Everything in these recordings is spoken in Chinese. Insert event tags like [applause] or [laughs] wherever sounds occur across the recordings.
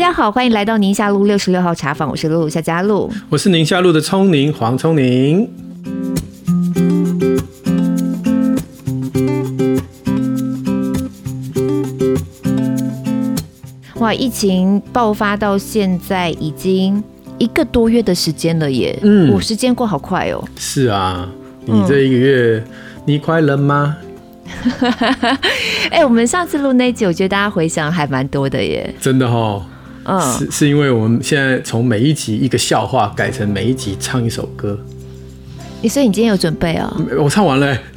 家好，欢迎来到宁夏路六十六号茶坊，我是露露夏佳露，我是宁夏路的聪宁黄聪宁。哇，疫情爆发到现在已经一个多月的时间了耶，嗯，我时间过好快哦。是啊，你这一个月、嗯、你快乐吗？[laughs] 哎、欸，我们上次录那集，我觉得大家回想还蛮多的耶。真的哦，嗯，是是因为我们现在从每一集一个笑话改成每一集唱一首歌。你所以你今天有准备哦？我唱完了。[laughs]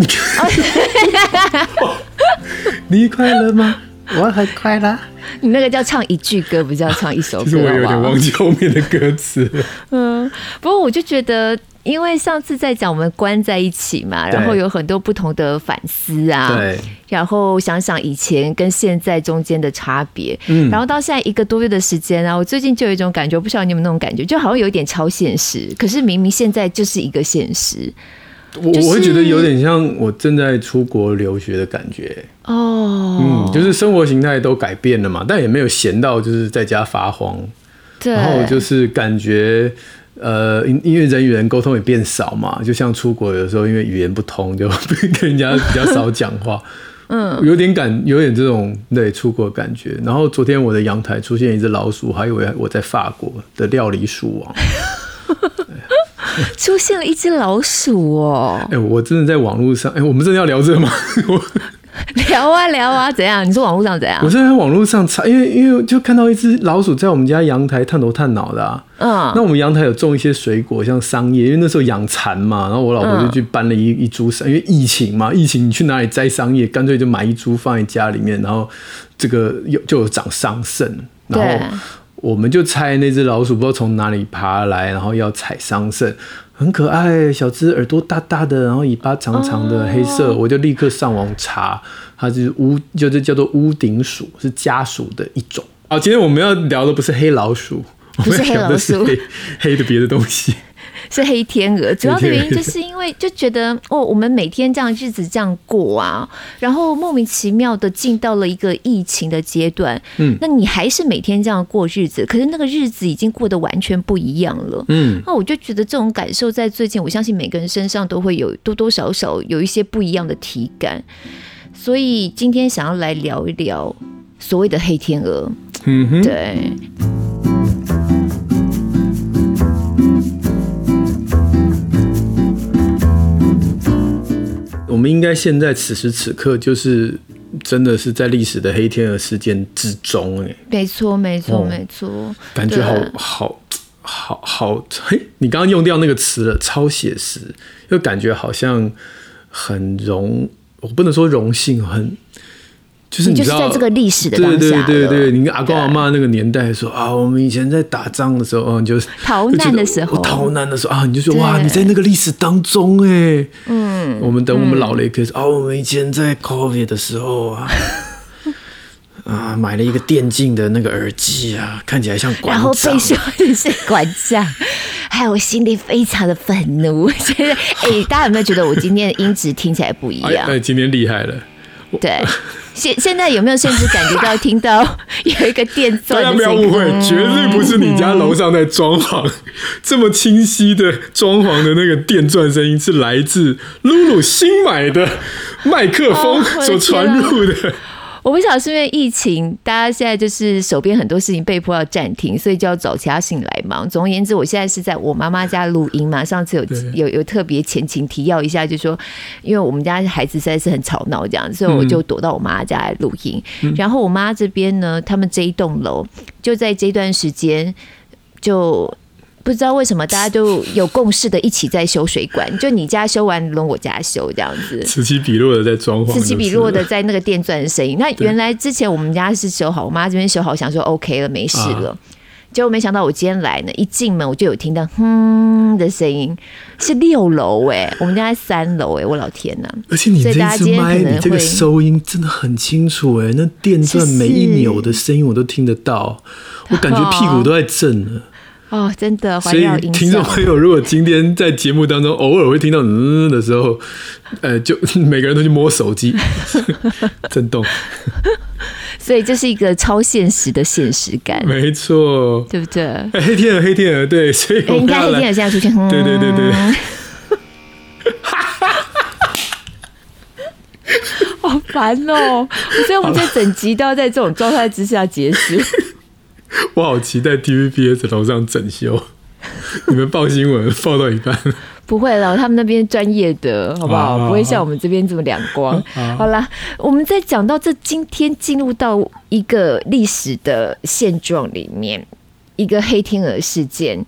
你快乐吗？我很快乐。你那个叫唱一句歌，不叫唱一首歌。其实我有点忘记后面的歌词。嗯，不过我就觉得。因为上次在讲我们关在一起嘛，然后有很多不同的反思啊，对，然后想想以前跟现在中间的差别，嗯，然后到现在一个多月的时间啊，我最近就有一种感觉，我不晓得你有没有那种感觉，就好像有一点超现实，可是明明现在就是一个现实。我我会觉得有点像我正在出国留学的感觉。哦，嗯，就是生活形态都改变了嘛，但也没有闲到就是在家发慌，对，然后就是感觉。呃，因因为人与人沟通也变少嘛，就像出国有时候因为语言不通，就 [laughs] 跟人家比较少讲话。嗯，有点感，有点这种对出国的感觉。然后昨天我的阳台出现一只老鼠，还以为我在法国的料理鼠王。[laughs] 出现了一只老鼠哦！哎、欸，我真的在网络上，哎、欸，我们真的要聊这个吗？[laughs] [laughs] 聊啊聊啊，怎样？你说网络上怎样？我在网络上查，因为因为就看到一只老鼠在我们家阳台探头探脑的啊。嗯。那我们阳台有种一些水果，像桑叶，因为那时候养蚕嘛。然后我老婆就去搬了一一株桑，因为疫情嘛，疫情你去哪里摘桑叶？干脆就买一株放在家里面，然后这个有就有长桑葚。然后我们就猜那只老鼠不知道从哪里爬来，然后要采桑葚。很可爱，小只耳朵大大的，然后尾巴长长的，黑色。Oh. 我就立刻上网查，它是屋，就是叫做屋顶鼠，是家鼠的一种。好，今天我们要聊的不是黑老鼠，不是黑老鼠，黑，黑的别的东西。[laughs] 是黑天鹅，[laughs] 主要的原因就是因为就觉得哦，我们每天这样日子这样过啊，然后莫名其妙的进到了一个疫情的阶段，嗯，那你还是每天这样过日子，可是那个日子已经过得完全不一样了，嗯，那我就觉得这种感受在最近，我相信每个人身上都会有多多少少有一些不一样的体感，所以今天想要来聊一聊所谓的黑天鹅，嗯哼，对。我们应该现在此时此刻就是真的是在历史的黑天鹅事件之中，哎，没错，没错，没错，感觉好好好好，嘿，你刚刚用掉那个词了，超写实，又感觉好像很荣，我不能说荣幸，很。就是你就是在这个历史的当下，对对对对，你跟阿公阿妈那个年代说啊，我们以前在打仗的时候，你，就是逃难的时候，逃难的时候啊，你就说哇，你在那个历史当中哎，嗯，我们等我们老了也可以说啊，我们以前在 COVID 的时候啊，啊，买了一个电竞的那个耳机啊，看起来像馆长，然后被说你是馆长，还有我心里非常的愤怒。现 [laughs] 在哎，大家有没有觉得我今天的音质听起来不一样？哎，今天厉害了，对。[laughs] 现现在有没有甚至感觉到听到 [laughs] 有一个电钻？大家不要误会，绝对不是你家楼上在装潢，这么清晰的装潢的那个电钻声音，是来自露露新买的麦克风所传入的。我不晓得是因为疫情，大家现在就是手边很多事情被迫要暂停，所以就要找其他事情来忙。总而言之，我现在是在我妈妈家录音嘛。上次有有有特别前情提要一下，就是说，因为我们家孩子实在是很吵闹这样，所以我就躲到我妈家来录音。然后我妈这边呢，他们这一栋楼就在这段时间就。不知道为什么大家都有共识的，一起在修水管。就你家修完，轮我家修这样子，此起彼落的在装潢，此起彼落的在那个电钻的声音。那原来之前我们家是修好，我妈这边修好，想说 OK 了，没事了。啊、结果没想到我今天来呢，一进门我就有听到哼的声音，是六楼哎，我们家在三楼哎，我老天呐！而且你这次麦，你这个收音真的很清楚哎，那电钻每一扭的声音我都听得到，我感觉屁股都在震了。哦，真的，所以听众朋友，如果今天在节目当中偶尔会听到嗯的时候，呃，就 [laughs] 每个人都去摸手机，[laughs] 震动。[laughs] 所以这是一个超现实的现实感，没错，对不对？哎，黑天鹅，黑天鹅，对，所以你看黑天鹅现在出现，对对对对，好烦哦！所以我们这整集都要在这种状态之下结束。[laughs] 我好期待 TVBS 楼上整修，[laughs] 你们报新闻报到一半。不会了，他们那边专业的，好不好？不会像我们这边这么两光。好啦，我们在讲到这，今天进入到一个历史的现状里面，一个黑天鹅事件，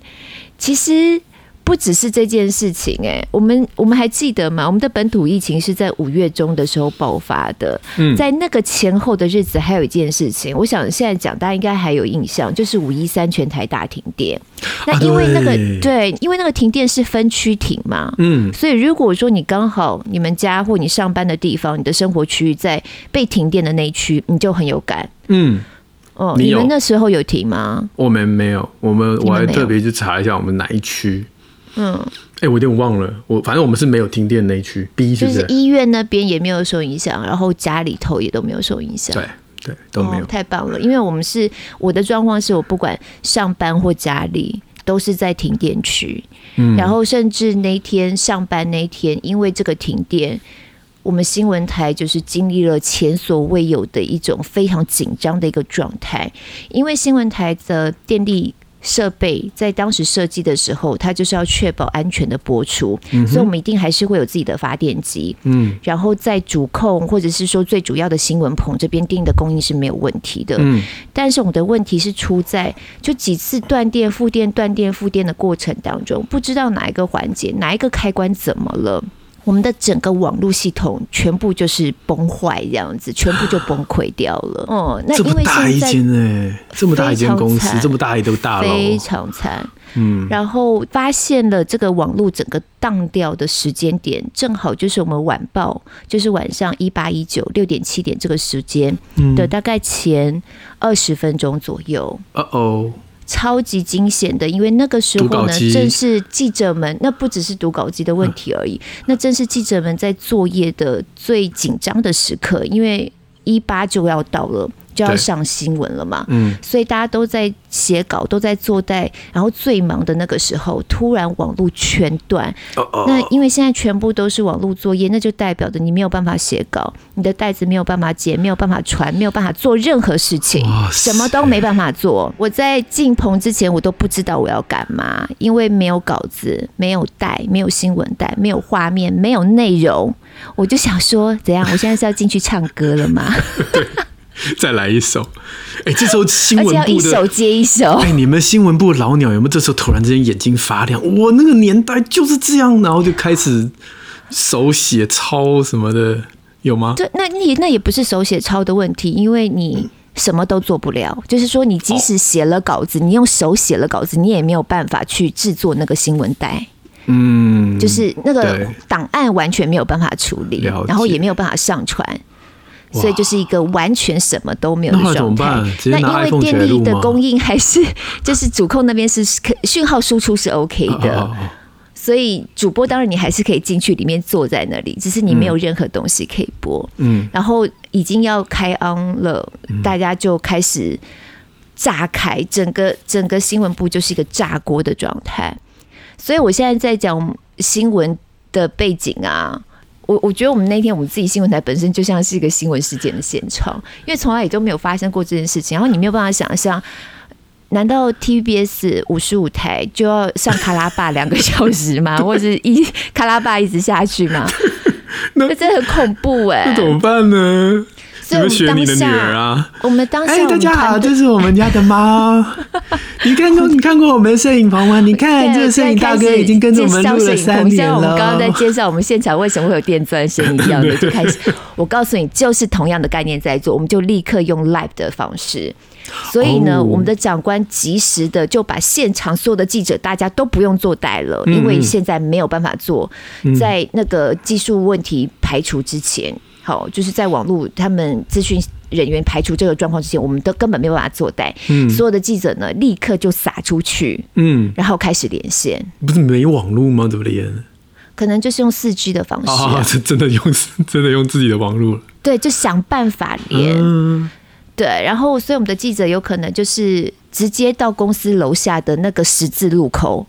其实。不只是这件事情，哎，我们我们还记得吗？我们的本土疫情是在五月中的时候爆发的，在那个前后的日子，还有一件事情，我想现在讲大家应该还有印象，就是五一三全台大停电。那因为那个对，因为那个停电是分区停嘛，嗯，所以如果说你刚好你们家或你上班的地方，你的生活区域在被停电的那一区，你就很有感，嗯，哦，你们那时候有停吗？我们没有，我们我还特别去查一下我们哪一区。嗯，哎、欸，我有点忘了，我反正我们是没有停电那一区，B 是就是？医院那边也没有受影响，然后家里头也都没有受影响，对对都没有、哦，太棒了，因为我们是我的状况是我不管上班或家里都是在停电区，嗯，然后甚至那天上班那天，因为这个停电，我们新闻台就是经历了前所未有的一种非常紧张的一个状态，因为新闻台的电力。设备在当时设计的时候，它就是要确保安全的播出，嗯、所以我们一定还是会有自己的发电机。嗯，然后在主控或者是说最主要的新闻棚这边定的供应是没有问题的。嗯，但是我们的问题是出在就几次断电、复电、断电、复电的过程当中，不知道哪一个环节、哪一个开关怎么了。我们的整个网络系统全部就是崩坏，这样子，全部就崩溃掉了。哦，那因为现在这么大一间公司，这么大一栋大楼，非常惨。嗯，然后发现了这个网络整个当掉的时间点，正好就是我们晚报，就是晚上一八一九六点七点这个时间的大概前二十分钟左右。哦哦。超级惊险的，因为那个时候呢，正是记者们，那不只是读稿机的问题而已，那正是记者们在作业的最紧张的时刻，因为一八就要到了。就要上新闻了嘛，嗯，所以大家都在写稿，都在做带，然后最忙的那个时候，突然网络全断。哦哦。那因为现在全部都是网络作业，那就代表着你没有办法写稿，你的袋子没有办法解，没有办法传，没有办法做任何事情，什么都没办法做。我在进棚之前，我都不知道我要干嘛，因为没有稿子，没有带，没有新闻带，没有画面，没有内容，我就想说，怎样？我现在是要进去唱歌了吗？[laughs] 再来一首，哎、欸，这时候新闻部的一首接一首，哎、欸，你们新闻部的老鸟有没有这时候突然之间眼睛发亮？我那个年代就是这样，然后就开始手写抄什么的，有吗？对，那你那也不是手写抄的问题，因为你什么都做不了。就是说，你即使写了稿子，哦、你用手写了稿子，你也没有办法去制作那个新闻带。嗯，就是那个档案完全没有办法处理，然后也没有办法上传。所以就是一个完全什么都没有的状态。那因为电力的供应还是就是主控那边是讯号输出是 OK 的，所以主播当然你还是可以进去里面坐在那里，只是你没有任何东西可以播。嗯，然后已经要开 on 了，大家就开始炸开，整个整个新闻部就是一个炸锅的状态。所以我现在在讲新闻的背景啊。我我觉得我们那天我们自己新闻台本身就像是一个新闻事件的现场，因为从来也都没有发生过这件事情，然后你没有办法想象，难道 TVBS 五十五台就要上卡拉巴两个小时吗？[laughs] 或者一卡拉巴一直下去吗？[laughs] 那这很恐怖哎、欸，那怎么办呢？怎么学你的女儿啊？我们当下，哎，大家好，这是我们家的猫。[laughs] 你看过你看过我们的摄影棚吗？你看这个摄影大哥已经跟着我们录了三年了。我们刚刚在介绍我们现场为什么会有电钻声一样的，[laughs] 就开始。我告诉你，就是同样的概念在做，我们就立刻用 live 的方式。所以呢，我们的长官及时的就把现场所有的记者大家都不用做带了，因为现在没有办法做，在那个技术问题排除之前。好，就是在网络他们资讯人员排除这个状况之前，我们都根本没有办法做代。嗯，所有的记者呢，立刻就撒出去，嗯，然后开始连线。不是没网络吗？怎么连？可能就是用四 G 的方式啊，真的用 [laughs] 真的用自己的网络。对，就想办法连。嗯对，然后所以我们的记者有可能就是直接到公司楼下的那个十字路口，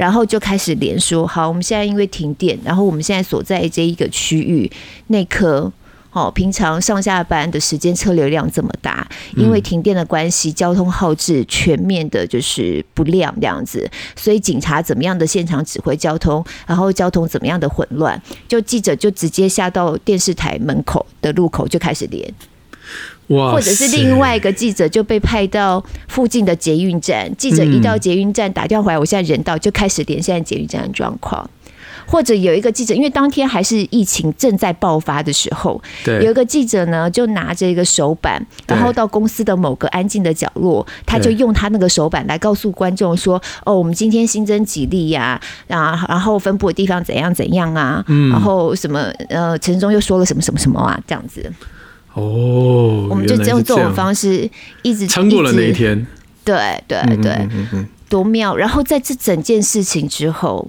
然后就开始连说：好，我们现在因为停电，然后我们现在所在这一个区域内科。哦，平常上下班的时间车流量这么大，因为停电的关系，交通号志全面的就是不亮这样子，所以警察怎么样的现场指挥交通，然后交通怎么样的混乱，就记者就直接下到电视台门口的路口就开始连，哇，或者是另外一个记者就被派到附近的捷运站，记者一到捷运站打电话回来，我现在人到就开始连现在捷运站的状况。或者有一个记者，因为当天还是疫情正在爆发的时候，对，有一个记者呢，就拿着一个手板，然后到公司的某个安静的角落，他就用他那个手板来告诉观众说：“哦，我们今天新增几例呀，啊，然后分布的地方怎样怎样啊，然后什么呃，陈时中又说了什么什么什么啊，这样子。”哦，我们就用这种方式一直撑过了那一天。对对对，多妙！然后在这整件事情之后。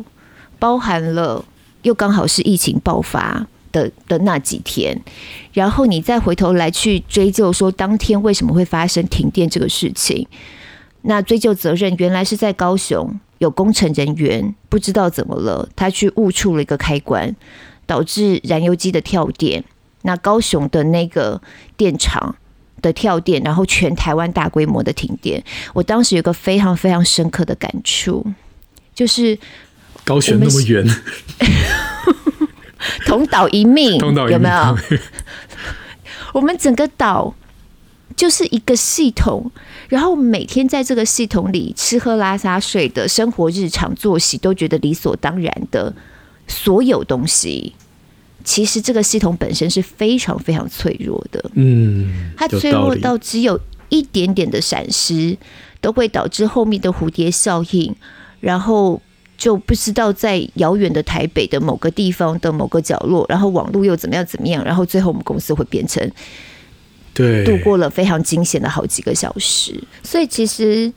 包含了又刚好是疫情爆发的的那几天，然后你再回头来去追究说当天为什么会发生停电这个事情，那追究责任原来是在高雄有工程人员不知道怎么了，他去误触了一个开关，导致燃油机的跳电。那高雄的那个电厂的跳电，然后全台湾大规模的停电。我当时有个非常非常深刻的感触，就是。高雄那么远，[laughs] 同岛一命，同岛一命，有没有？我们整个岛就是一个系统，然后每天在这个系统里吃喝拉撒睡的生活日常作息都觉得理所当然的所有东西，其实这个系统本身是非常非常脆弱的。嗯，它脆弱到只有一点点的闪失，都会导致后面的蝴蝶效应，然后。就不知道在遥远的台北的某个地方的某个角落，然后网络又怎么样怎么样，然后最后我们公司会变成对度过了非常惊险的好几个小时。所以其实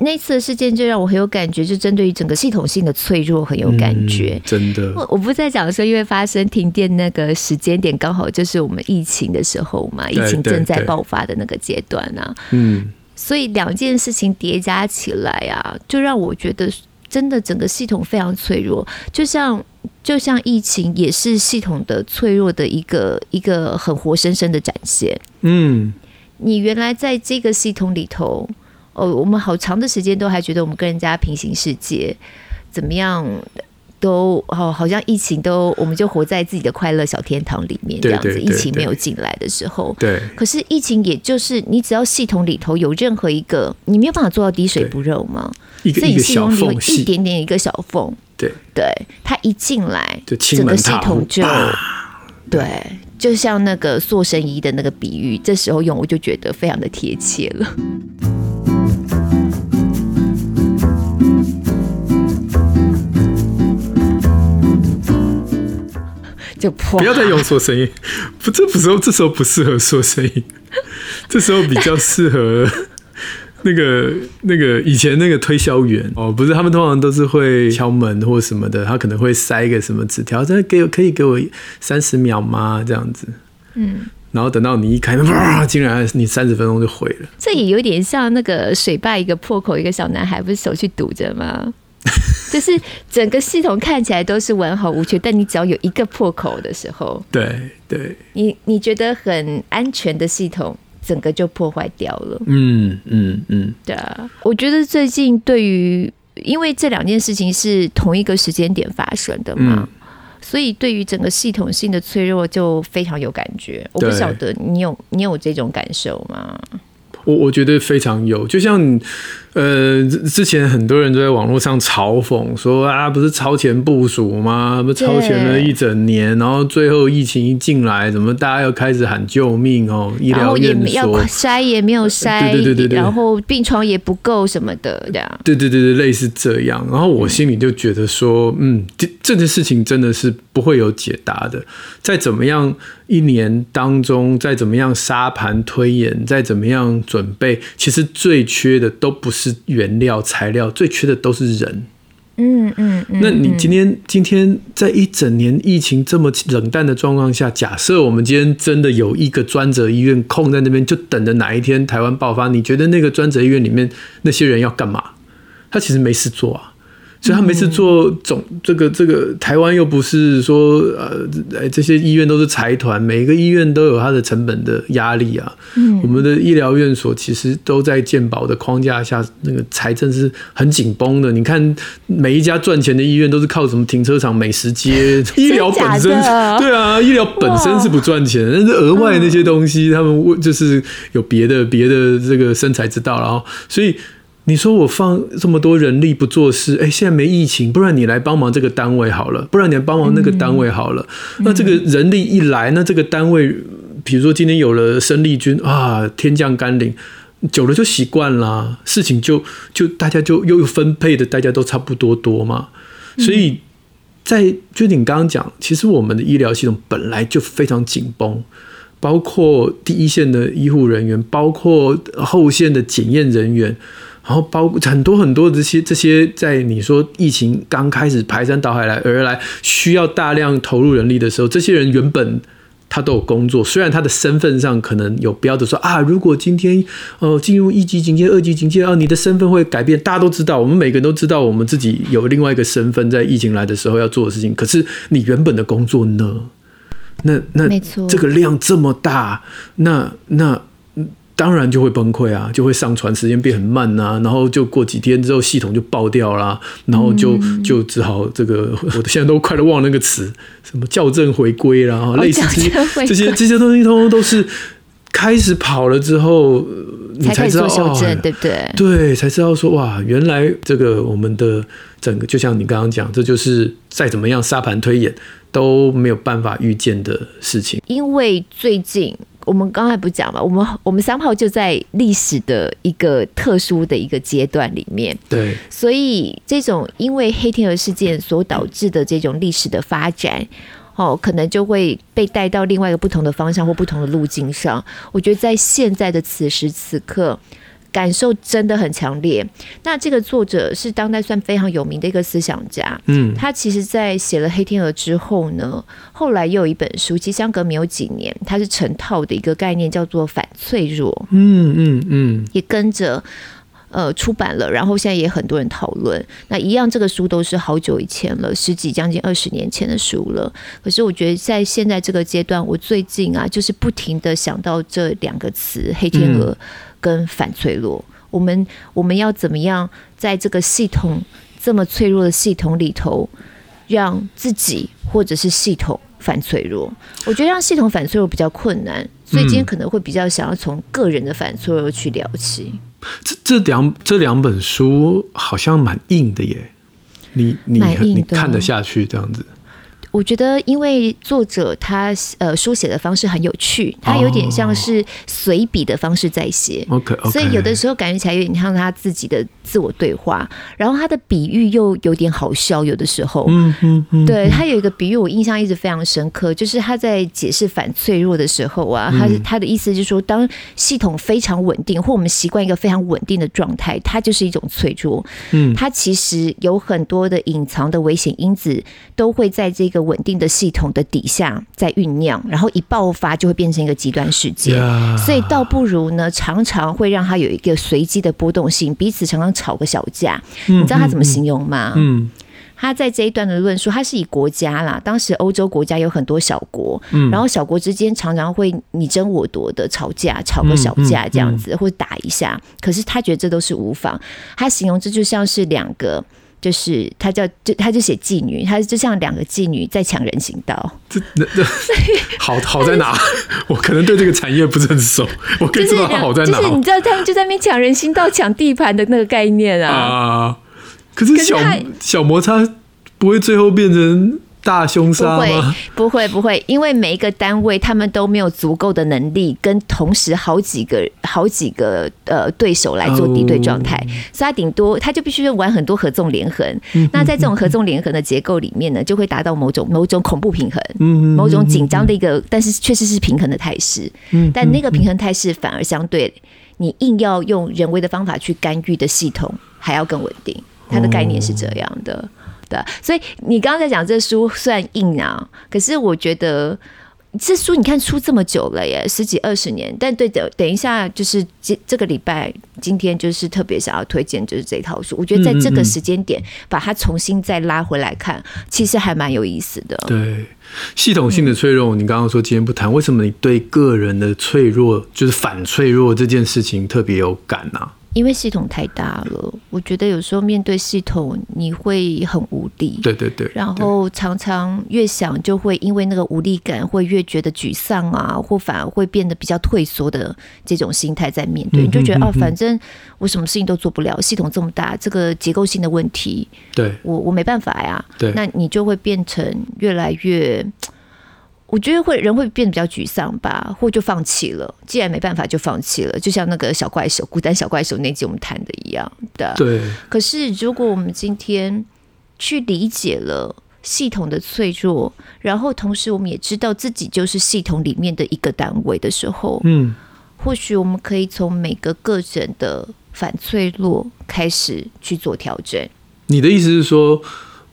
那次的事件就让我很有感觉，就针对于整个系统性的脆弱很有感觉。嗯、真的，我我不在讲说，因为发生停电那个时间点刚好就是我们疫情的时候嘛，疫情正在爆发的那个阶段啊。嗯，所以两件事情叠加起来啊，就让我觉得。真的，整个系统非常脆弱，就像就像疫情也是系统的脆弱的一个一个很活生生的展现。嗯，你原来在这个系统里头，哦，我们好长的时间都还觉得我们跟人家平行世界，怎么样都哦，好像疫情都我们就活在自己的快乐小天堂里面这样子。对对对对，疫情没有进来的时候，对，可是疫情也就是你只要系统里头有任何一个，你没有办法做到滴水不漏吗？所以系统里有一点点一个小缝，对对，它一进来，整个系统就对，就像那个塑身衣的那个比喻，这时候用我就觉得非常的贴切了。就破，不要再用说声音，不，这不时候这时候不适合说声音，这时候比较适合。[laughs] 那个那个以前那个推销员哦，不是他们通常都是会敲门或什么的，他可能会塞一个什么纸条，这给可以给我三十秒吗？这样子，嗯，然后等到你一开门，哇，竟然你三十分钟就毁了。这也有点像那个水坝一个破口，一个小男孩不是手去堵着吗？就是整个系统看起来都是完好无缺，但你只要有一个破口的时候，对对，你你觉得很安全的系统。整个就破坏掉了。嗯嗯嗯，对啊，我觉得最近对于，因为这两件事情是同一个时间点发生的嘛，嗯、所以对于整个系统性的脆弱就非常有感觉。我不晓得你有你有这种感受吗？我我觉得非常有，就像。呃，之前很多人都在网络上嘲讽说啊，不是超前部署吗？不是超前了一整年，然后最后疫情一进来，怎么大家又开始喊救命哦？医疗院所要筛也没有筛，对对对对对，然后病床也不够什么的这样。对对对对，类似这样。然后我心里就觉得说，嗯，这这件事情真的是不会有解答的。再怎么样一年当中，再怎么样沙盘推演，再怎么样准备，其实最缺的都不是。原料材料最缺的都是人，嗯嗯嗯。那你今天今天在一整年疫情这么冷淡的状况下，假设我们今天真的有一个专责医院空在那边，就等着哪一天台湾爆发，你觉得那个专责医院里面那些人要干嘛？他其实没事做啊。所以他每次做总这个这个台湾又不是说呃这些医院都是财团，每一个医院都有它的成本的压力啊。嗯，我们的医疗院所其实都在健保的框架下，那个财政是很紧绷的。你看每一家赚钱的医院都是靠什么停车场、美食街，[laughs] 医疗本身对啊，医疗本身是不赚钱，但是额外那些东西他们为就是有别的别的这个生财之道，然后所以。你说我放这么多人力不做事，哎，现在没疫情，不然你来帮忙这个单位好了，不然你来帮忙那个单位好了。嗯、那这个人力一来，那这个单位，比如说今天有了生力军啊，天降甘霖，久了就习惯了，事情就就大家就又分配的大家都差不多多嘛。所以在就你刚刚讲，其实我们的医疗系统本来就非常紧绷，包括第一线的医护人员，包括后线的检验人员。然后包括很多很多这些这些，在你说疫情刚开始排山倒海来而来，需要大量投入人力的时候，这些人原本他都有工作，虽然他的身份上可能有标的说啊，如果今天呃进入一级警戒、二级警戒啊，你的身份会改变。大家都知道，我们每个人都知道，我们自己有另外一个身份，在疫情来的时候要做的事情。可是你原本的工作呢？那那，这个量这么大，那那。当然就会崩溃啊，就会上传时间变很慢呐、啊，然后就过几天之后系统就爆掉啦，然后就就只好这个，[laughs] 我现在都快都忘了那个词，什么校正回归啦，类似这些这些这些东西，通通都是开始跑了之后，你才知道修正，哦、对不对？对，才知道说哇，原来这个我们的整个就像你刚刚讲，这就是再怎么样沙盘推演都没有办法预见的事情，因为最近。我们刚才不讲嘛，我们我们三炮就在历史的一个特殊的一个阶段里面，对，所以这种因为黑天鹅事件所导致的这种历史的发展，哦，可能就会被带到另外一个不同的方向或不同的路径上。我觉得在现在的此时此刻。感受真的很强烈。那这个作者是当代算非常有名的一个思想家。嗯，他其实，在写了《黑天鹅》之后呢，后来又有一本书，其实相隔没有几年，它是成套的一个概念，叫做反脆弱。嗯嗯嗯，也跟着呃出版了，然后现在也很多人讨论。那一样，这个书都是好久以前了，十几将近二十年前的书了。可是我觉得在现在这个阶段，我最近啊，就是不停的想到这两个词“黑天鹅”。跟反脆弱，我们我们要怎么样在这个系统这么脆弱的系统里头，让自己或者是系统反脆弱？我觉得让系统反脆弱比较困难，所以今天可能会比较想要从个人的反脆弱去聊起。这这两这两本书好像蛮硬的耶，你你你看得下去这样子？我觉得，因为作者他呃书写的方式很有趣，他有点像是随笔的方式在写，OK，所以有的时候感觉起来有点像他自己的自我对话。然后他的比喻又有点好笑，有的时候，嗯嗯嗯，对他有一个比喻我印象一直非常深刻，就是他在解释反脆弱的时候啊，他他的意思就是说，当系统非常稳定，或我们习惯一个非常稳定的状态，它就是一种脆弱。嗯，它其实有很多的隐藏的危险因子都会在这个。稳定的系统的底下在酝酿，然后一爆发就会变成一个极端事件.所以倒不如呢，常常会让他有一个随机的波动性，彼此常常吵个小架。嗯、你知道他怎么形容吗？嗯，他在这一段的论述，他是以国家啦，当时欧洲国家有很多小国，嗯、然后小国之间常常会你争我夺的吵架，吵个小架这样子，嗯嗯嗯、或者打一下。可是他觉得这都是无妨，他形容这就像是两个。就是他叫就他就写妓女，他就像两个妓女在抢人行道。这那这 [laughs] 好好在哪？[laughs] 我可能对这个产业不是很熟，我可以知道他好在哪。就是你知道他们就在那边抢人行道、抢地盘的那个概念啊。啊，可是小是小摩擦不会最后变成。大凶杀吗？不会，不会，不会，因为每一个单位他们都没有足够的能力跟同时好几个、好几个呃对手来做敌对状态，哦、所以他顶多他就必须玩很多合纵连横。嗯、那在这种合纵连横的结构里面呢，就会达到某种某种恐怖平衡，嗯、某种紧张的一个，但是确实是平衡的态势。嗯、但那个平衡态势反而相对你硬要用人为的方法去干预的系统还要更稳定。它的概念是这样的。哦、对，所以你刚刚在讲这书算硬啊，可是我觉得。这书你看出这么久了耶，十几二十年。但对的，等一下就是这这个礼拜，今天就是特别想要推荐就是这套书。我觉得在这个时间点把它重新再拉回来看，其实还蛮有意思的。对，系统性的脆弱，你刚刚说今天不谈，为什么你对个人的脆弱，就是反脆弱这件事情特别有感呢？因为系统太大了，我觉得有时候面对系统你会很无力。对对对。然后常常越想就会因为那个无力感，会越觉得沮丧啊，或反而会变得比较退缩的这种心态在面对，你就觉得哦，反正我什么事情都做不了，系统这么大，这个结构性的问题，对我我没办法呀。对，那你就会变成越来越。我觉得会人会变得比较沮丧吧，或就放弃了。既然没办法，就放弃了。就像那个小怪兽，孤单小怪兽那集我们谈的一样的。对。可是如果我们今天去理解了系统的脆弱，然后同时我们也知道自己就是系统里面的一个单位的时候，嗯，或许我们可以从每个个人的反脆弱开始去做调整。你的意思是说？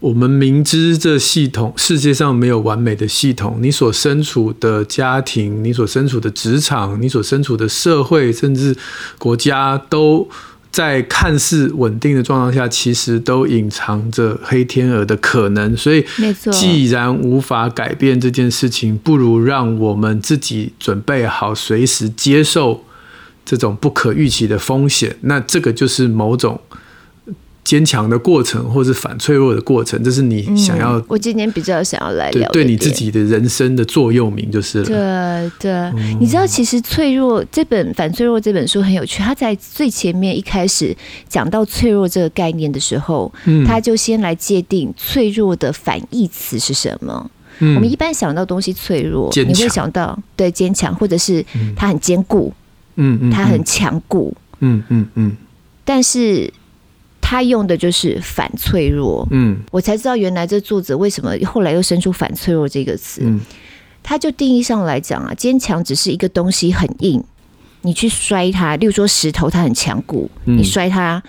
我们明知这系统世界上没有完美的系统，你所身处的家庭、你所身处的职场、你所身处的社会，甚至国家，都在看似稳定的状况下，其实都隐藏着黑天鹅的可能。所以，既然无法改变这件事情，不如让我们自己准备好，随时接受这种不可预期的风险。那这个就是某种。坚强的过程，或是反脆弱的过程，这是你想要。嗯、我今天比较想要来聊对，对你自己的人生的座右铭就是了。对对，嗯、你知道，其实《脆弱》这本《反脆弱》这本书很有趣。他在最前面一开始讲到脆弱这个概念的时候，嗯、他就先来界定脆弱的反义词是什么。嗯、我们一般想到东西脆弱，你会想到对坚强，或者是它很坚固，嗯嗯，它很强固，嗯嗯嗯，但是。他用的就是反脆弱，嗯，我才知道原来这作者为什么后来又生出反脆弱这个词。嗯，他就定义上来讲啊，坚强只是一个东西很硬，你去摔它，例如说石头，它很强固，你摔它，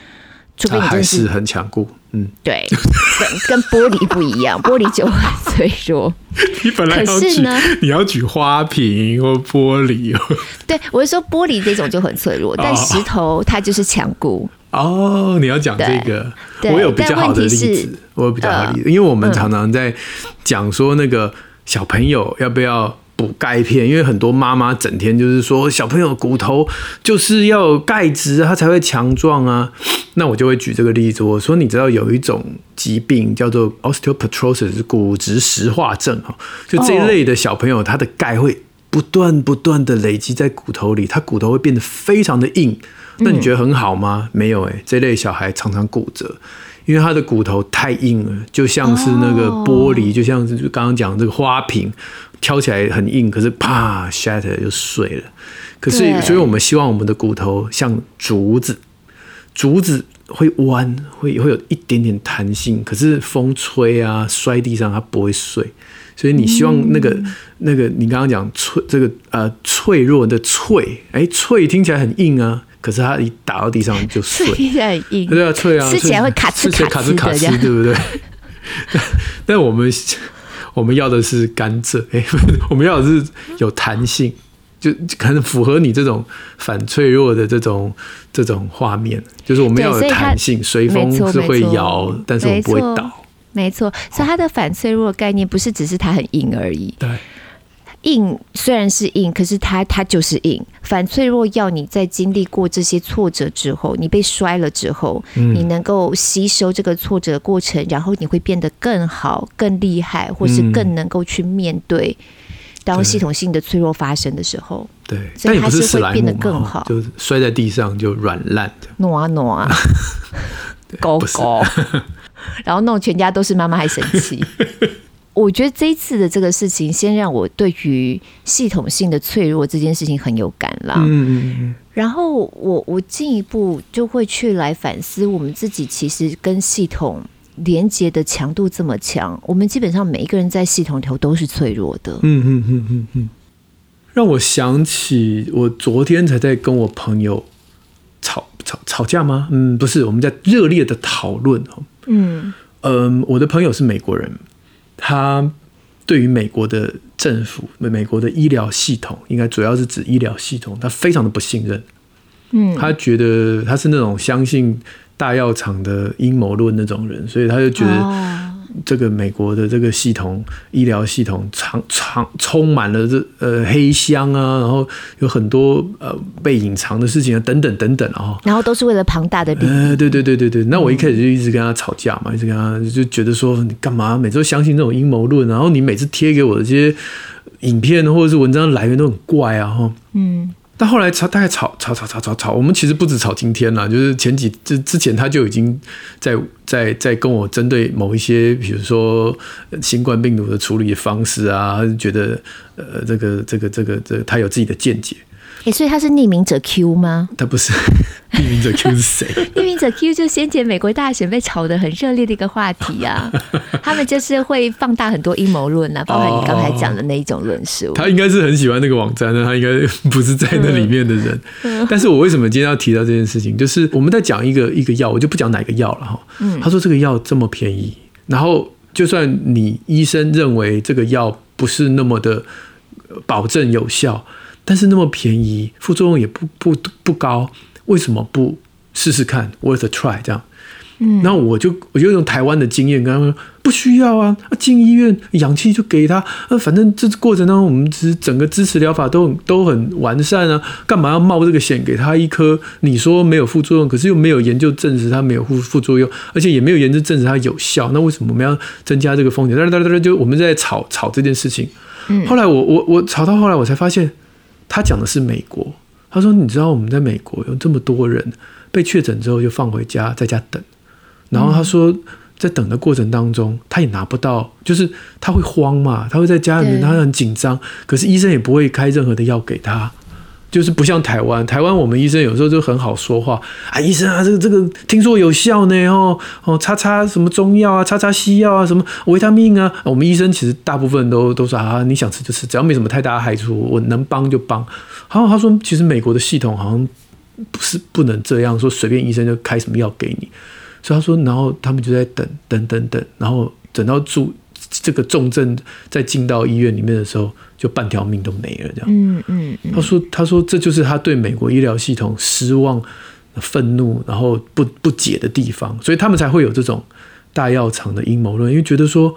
除非你真是很强固，嗯，对，跟跟玻璃不一样，玻璃就很脆弱。[laughs] 你本来可是呢，你要举花瓶或玻璃，对，我是说玻璃这种就很脆弱，但石头它就是强固。哦，你要讲这个，我有比较好的例子，我有比较好的例子，因为我们常常在讲说那个小朋友要不要补钙片，因为很多妈妈整天就是说小朋友骨头就是要有钙质，他才会强壮啊。那我就会举这个例子，我说你知道有一种疾病叫做 osteoporosis 骨质石化症哈，就这一类的小朋友，他的钙会不断不断的累积在骨头里，他骨头会变得非常的硬。那你觉得很好吗？没有诶、欸，这类小孩常常骨折，因为他的骨头太硬了，就像是那个玻璃，就像是刚刚讲这个花瓶，挑起来很硬，可是啪 shatter 就碎了。可是，所以我们希望我们的骨头像竹子，竹子会弯，会会有一点点弹性，可是风吹啊，摔地上它不会碎。所以你希望那个那个你刚刚讲脆这个呃脆弱的脆，哎，脆听起来很硬啊。可是它一打到地上就 [laughs] 碎，听起来很硬。对啊，脆啊，吃起来会卡吃卡吃卡吃，对不对？[laughs] 但我们我们要的是甘蔗，哎，我们要的是有弹性，就可能符合你这种反脆弱的这种这种画面，就是我们要有弹性，随风是会摇，但是我们不会倒。没错，所以它的反脆弱概念不是只是它很硬而已。对。硬虽然是硬，可是它它就是硬。反脆弱要你在经历过这些挫折之后，你被摔了之后，嗯、你能够吸收这个挫折的过程，然后你会变得更好、更厉害，或是更能够去面对当系统性的脆弱发生的时候。对，所以还是会变得更好。就是摔在地上就软烂的，挪啊挪啊，[laughs] 狗狗，[laughs] 然后弄全家都是妈妈还生气。我觉得这一次的这个事情，先让我对于系统性的脆弱这件事情很有感了。嗯，然后我我进一步就会去来反思，我们自己其实跟系统连接的强度这么强，我们基本上每一个人在系统里头都是脆弱的。嗯嗯嗯嗯嗯，让我想起我昨天才在跟我朋友吵吵吵架吗？嗯，不是，我们在热烈的讨论哦。嗯嗯，我的朋友是美国人，他对于美国的政府、美国的医疗系统，应该主要是指医疗系统，他非常的不信任。嗯，他觉得他是那种相信大药厂的阴谋论那种人，所以他就觉得。哦这个美国的这个系统，医疗系统，长长充满了这呃黑箱啊，然后有很多呃被隐藏的事情啊，等等等等啊，然后都是为了庞大的利益。呃，对对对对对。那我一开始就一直跟他吵架嘛，一直跟他就觉得说你干嘛每次都相信这种阴谋论，然后你每次贴给我的这些影片或者是文章来源都很怪啊，哈，嗯。但后来吵，大概吵吵吵吵吵吵，我们其实不止吵今天了，就是前几之之前他就已经在在在跟我针对某一些，比如说新冠病毒的处理方式啊，觉得呃这个这个这个这、他有自己的见解。欸、所以他是匿名者 Q 吗？他不是，[laughs] 匿名者 Q 是谁？匿名者 Q 就先前美国大选被炒得很热烈的一个话题啊，[laughs] 他们就是会放大很多阴谋论啊，包括你刚才讲的那一种论述。他应该是很喜欢那个网站的，他应该不是在那里面的人。嗯、但是我为什么今天要提到这件事情？就是我们在讲一个一个药，我就不讲哪个药了哈。嗯，他说这个药这么便宜，然后就算你医生认为这个药不是那么的保证有效。但是那么便宜，副作用也不不不高，为什么不试试看？Worth a try 这样。嗯，然后我就我就用台湾的经验跟他们说，不需要啊，进医院氧气就给他，那，反正这过程当中我们只整个支持疗法都很都很完善啊，干嘛要冒这个险给他一颗？你说没有副作用，可是又没有研究证实它没有副副作用，而且也没有研究证实它有效，那为什么我们要增加这个风险？哒哒哒哒，就我们在吵吵这件事情。后来我我我吵到后来我才发现。他讲的是美国，他说：“你知道我们在美国有这么多人被确诊之后就放回家，在家等。然后他说，在等的过程当中，他也拿不到，就是他会慌嘛，他会在家里面，他很紧张。可是医生也不会开任何的药给他。”就是不像台湾，台湾我们医生有时候就很好说话啊，医生啊，这个这个听说有效呢，哦哦，擦擦什么中药啊，擦擦西药啊，什么维他命啊，我们医生其实大部分都都说啊，你想吃就吃，只要没什么太大的害处，我能帮就帮。然后他说，其实美国的系统好像不是不能这样说，随便医生就开什么药给你。所以他说，然后他们就在等等等等，然后等到住这个重症在进到医院里面的时候。就半条命都没了，这样。嗯嗯，他说：“他说这就是他对美国医疗系统失望、愤怒，然后不不解的地方，所以他们才会有这种大药厂的阴谋论，因为觉得说，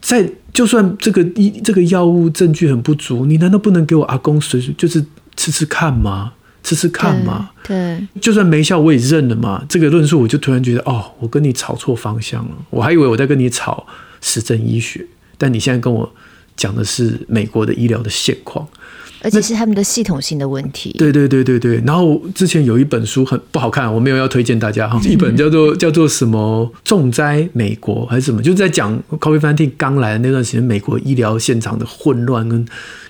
在就算这个医这个药物证据很不足，你难道不能给我阿公随随就是吃吃看吗？吃吃看吗？对，对就算没效我也认了嘛。这个论述我就突然觉得，哦，我跟你吵错方向了，我还以为我在跟你吵实证医学，但你现在跟我。”讲的是美国的医疗的现况，而且是他们的系统性的问题。对对对对对。然后之前有一本书很不好看，我没有要推荐大家哈。一本叫做 [laughs] 叫做什么重灾美国还是什么，就是在讲 COVID-19 刚来的那段时间，美国医疗现场的混乱跟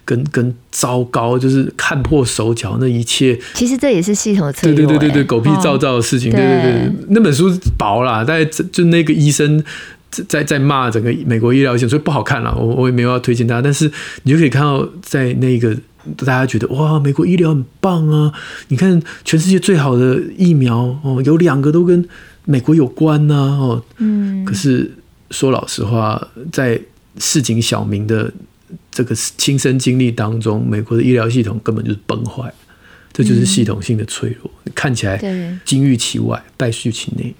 跟跟糟糕，就是看破手脚那一切。其实这也是系统的脆弱。对对对对对，狗屁造造的事情。哦、对对对，那本书薄啦，大概就那个医生。在在骂整个美国医疗系统，所以不好看了。我我也没有要推荐大家，但是你就可以看到，在那个大家觉得哇，美国医疗很棒啊！你看全世界最好的疫苗哦，有两个都跟美国有关呐哦。嗯。可是说老实话，在市井小民的这个亲身经历当中，美国的医疗系统根本就是崩坏，这就是系统性的脆弱。看起来金玉其外，败絮其内。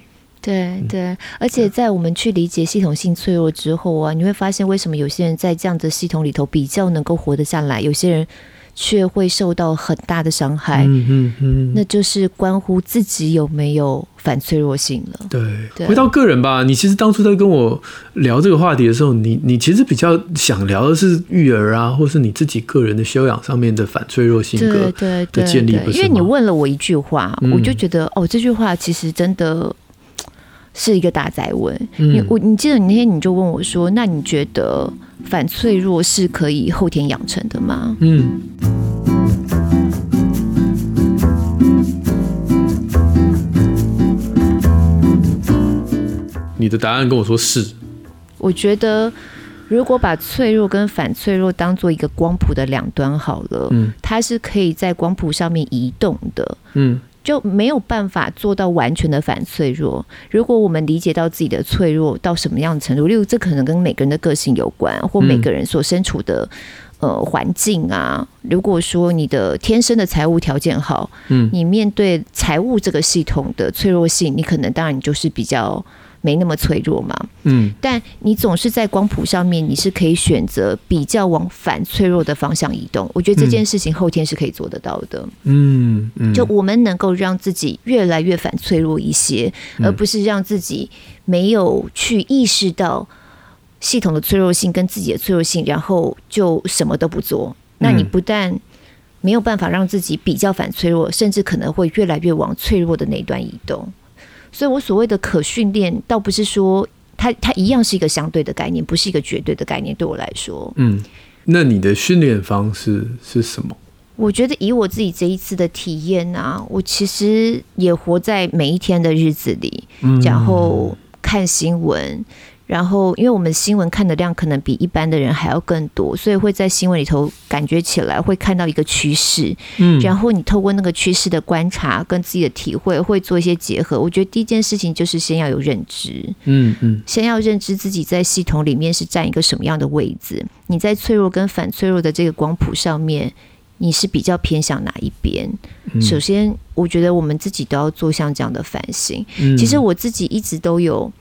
对对，而且在我们去理解系统性脆弱之后啊，你会发现为什么有些人在这样的系统里头比较能够活得下来，有些人却会受到很大的伤害。嗯嗯嗯，那就是关乎自己有没有反脆弱性了。对，对，回到个人吧，你其实当初在跟我聊这个话题的时候，你你其实比较想聊的是育儿啊，或是你自己个人的修养上面的反脆弱性格的建立。因为你问了我一句话，我就觉得哦，这句话其实真的。是一个大灾问，你我你记得你那天你就问我说，那你觉得反脆弱是可以后天养成的吗？嗯，你的答案跟我说是，我觉得如果把脆弱跟反脆弱当做一个光谱的两端好了，嗯，它是可以在光谱上面移动的，嗯。就没有办法做到完全的反脆弱。如果我们理解到自己的脆弱到什么样的程度，例如这可能跟每个人的个性有关，或每个人所身处的。呃，环境啊，如果说你的天生的财务条件好，嗯，你面对财务这个系统的脆弱性，你可能当然你就是比较没那么脆弱嘛，嗯，但你总是在光谱上面，你是可以选择比较往反脆弱的方向移动。我觉得这件事情后天是可以做得到的，嗯，就我们能够让自己越来越反脆弱一些，而不是让自己没有去意识到。系统的脆弱性跟自己的脆弱性，然后就什么都不做，那你不但没有办法让自己比较反脆弱，甚至可能会越来越往脆弱的那一端移动。所以我所谓的可训练，倒不是说它它一样是一个相对的概念，不是一个绝对的概念。对我来说，嗯，那你的训练方式是什么？我觉得以我自己这一次的体验啊，我其实也活在每一天的日子里，然后看新闻。然后，因为我们新闻看的量可能比一般的人还要更多，所以会在新闻里头感觉起来会看到一个趋势。嗯，然后你透过那个趋势的观察跟自己的体会，会做一些结合。我觉得第一件事情就是先要有认知。嗯嗯，先要认知自己在系统里面是占一个什么样的位置。你在脆弱跟反脆弱的这个光谱上面，你是比较偏向哪一边？首先，我觉得我们自己都要做像这样的反省。其实我自己一直都有。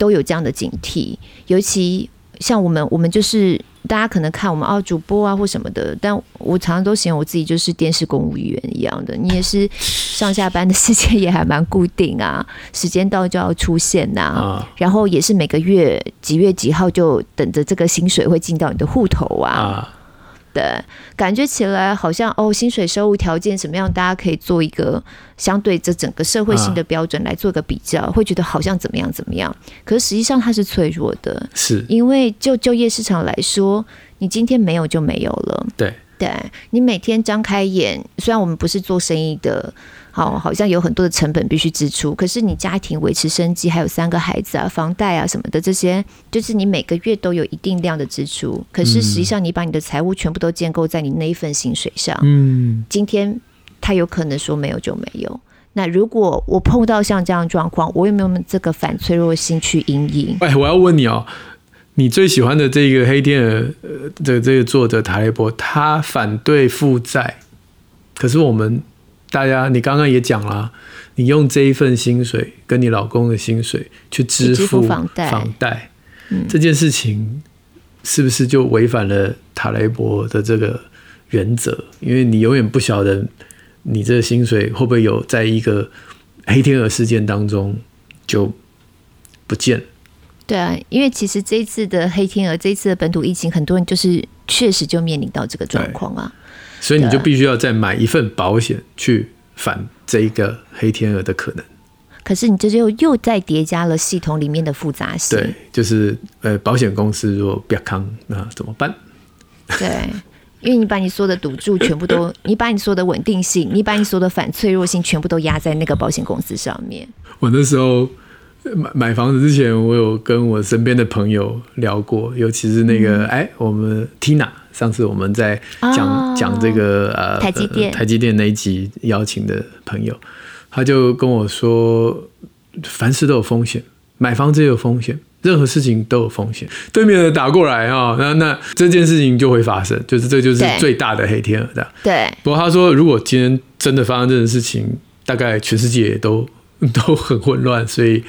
都有这样的警惕，尤其像我们，我们就是大家可能看我们哦，主播啊或什么的，但我常常都嫌我自己就是电视公务员一样的。你也是上下班的时间也还蛮固定啊，时间到就要出现呐、啊，然后也是每个月几月几号就等着这个薪水会进到你的户头啊。对，感觉起来好像哦，薪水收入条件怎么样？大家可以做一个相对这整个社会性的标准来做个比较，啊、会觉得好像怎么样怎么样。可是实际上它是脆弱的，是因为就就业市场来说，你今天没有就没有了。对，对你每天张开眼，虽然我们不是做生意的。好，好像有很多的成本必须支出，可是你家庭维持生计，还有三个孩子啊，房贷啊什么的，这些就是你每个月都有一定量的支出。可是实际上，你把你的财务全部都建构在你那一份薪水上。嗯，今天他有可能说没有就没有。那如果我碰到像这样状况，我有没有这个反脆弱心去阴影？哎，我要问你哦，你最喜欢的这个黑天鹅的这个作者塔雷伯，他反对负债，可是我们。大家，你刚刚也讲了，你用这一份薪水跟你老公的薪水去支付房贷，房贷，嗯，这件事情是不是就违反了塔雷伯的这个原则？因为你永远不晓得你这个薪水会不会有在一个黑天鹅事件当中就不见了。对啊，因为其实这一次的黑天鹅，这一次的本土疫情，很多人就是确实就面临到这个状况啊。所以你就必须要再买一份保险去反这一个黑天鹅的可能。可是你这就又又再叠加了系统里面的复杂性。对，就是呃，保险公司如果不要康，那怎么办？对，因为你把你所有的赌注全部都，你把你所有的稳定性，你把你所有的反脆弱性全部都压在那个保险公司上面。我那时候买买房子之前，我有跟我身边的朋友聊过，尤其是那个哎、嗯，我们 Tina。上次我们在讲讲、哦、这个呃台积电台积电那一集邀请的朋友，他就跟我说，凡事都有风险，买房子也有风险，任何事情都有风险。对面的打过来啊，那那这件事情就会发生，就是这就是最大的黑天鹅的。对。不过他说，如果今天真的发生这种事情，大概全世界都 [laughs] 都很混乱，所以。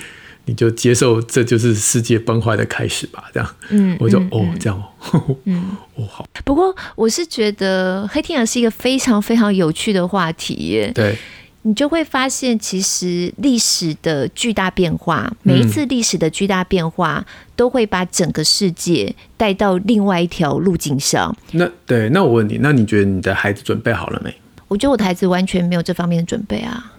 你就接受这就是世界崩坏的开始吧，这样。嗯，我就、嗯、哦，这样哦，嗯，[laughs] 哦好。不过我是觉得黑天鹅是一个非常非常有趣的话题耶。对，你就会发现，其实历史的巨大变化，每一次历史的巨大变化，都会把整个世界带到另外一条路径上。那对，那我问你，那你觉得你的孩子准备好了没？我觉得我的孩子完全没有这方面的准备啊！[laughs]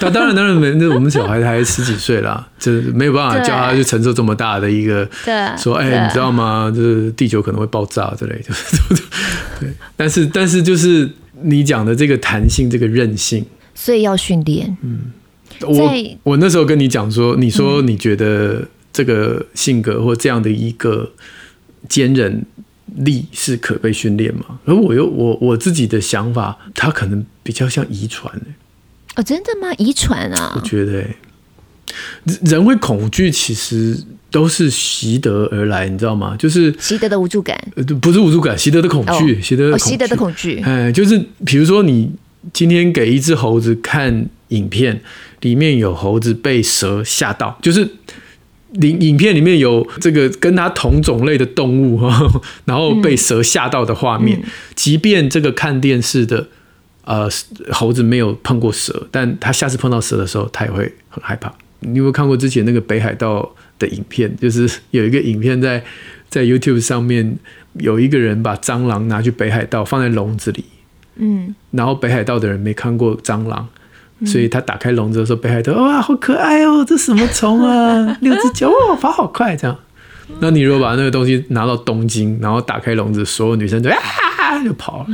那当然当然没，那我们小孩才十几岁啦，就是没有办法叫他去承受这么大的一个，对说哎、欸，你知道吗？就是地球可能会爆炸之类的。[laughs] 对，但是但是就是你讲的这个弹性，这个韧性，所以要训练。嗯，我我那时候跟你讲说，你说你觉得这个性格或这样的一个坚韧。力是可被训练吗？而我又我我自己的想法，它可能比较像遗传。哦，真的吗？遗传啊？我觉得、欸，人会恐惧，其实都是习得而来，你知道吗？就是习得的无助感，呃，不是无助感，习得的恐惧，习、哦、得的习、哦、得的恐惧。哎，就是比如说，你今天给一只猴子看影片，里面有猴子被蛇吓到，就是。影影片里面有这个跟它同种类的动物哈，然后被蛇吓到的画面。即便这个看电视的呃猴子没有碰过蛇，但他下次碰到蛇的时候，他也会很害怕。你有没有看过之前那个北海道的影片？就是 [laughs] 有一个影片在在 YouTube 上面，有一个人把蟑螂拿去北海道放在笼子里，嗯，然后北海道的人没看过蟑螂。所以他打开笼子的时候，北海道哇，好可爱哦，这什么虫啊？[laughs] 六只脚哦，跑好快这样。那你如果把那个东西拿到东京，然后打开笼子，所有女生就啊就跑了。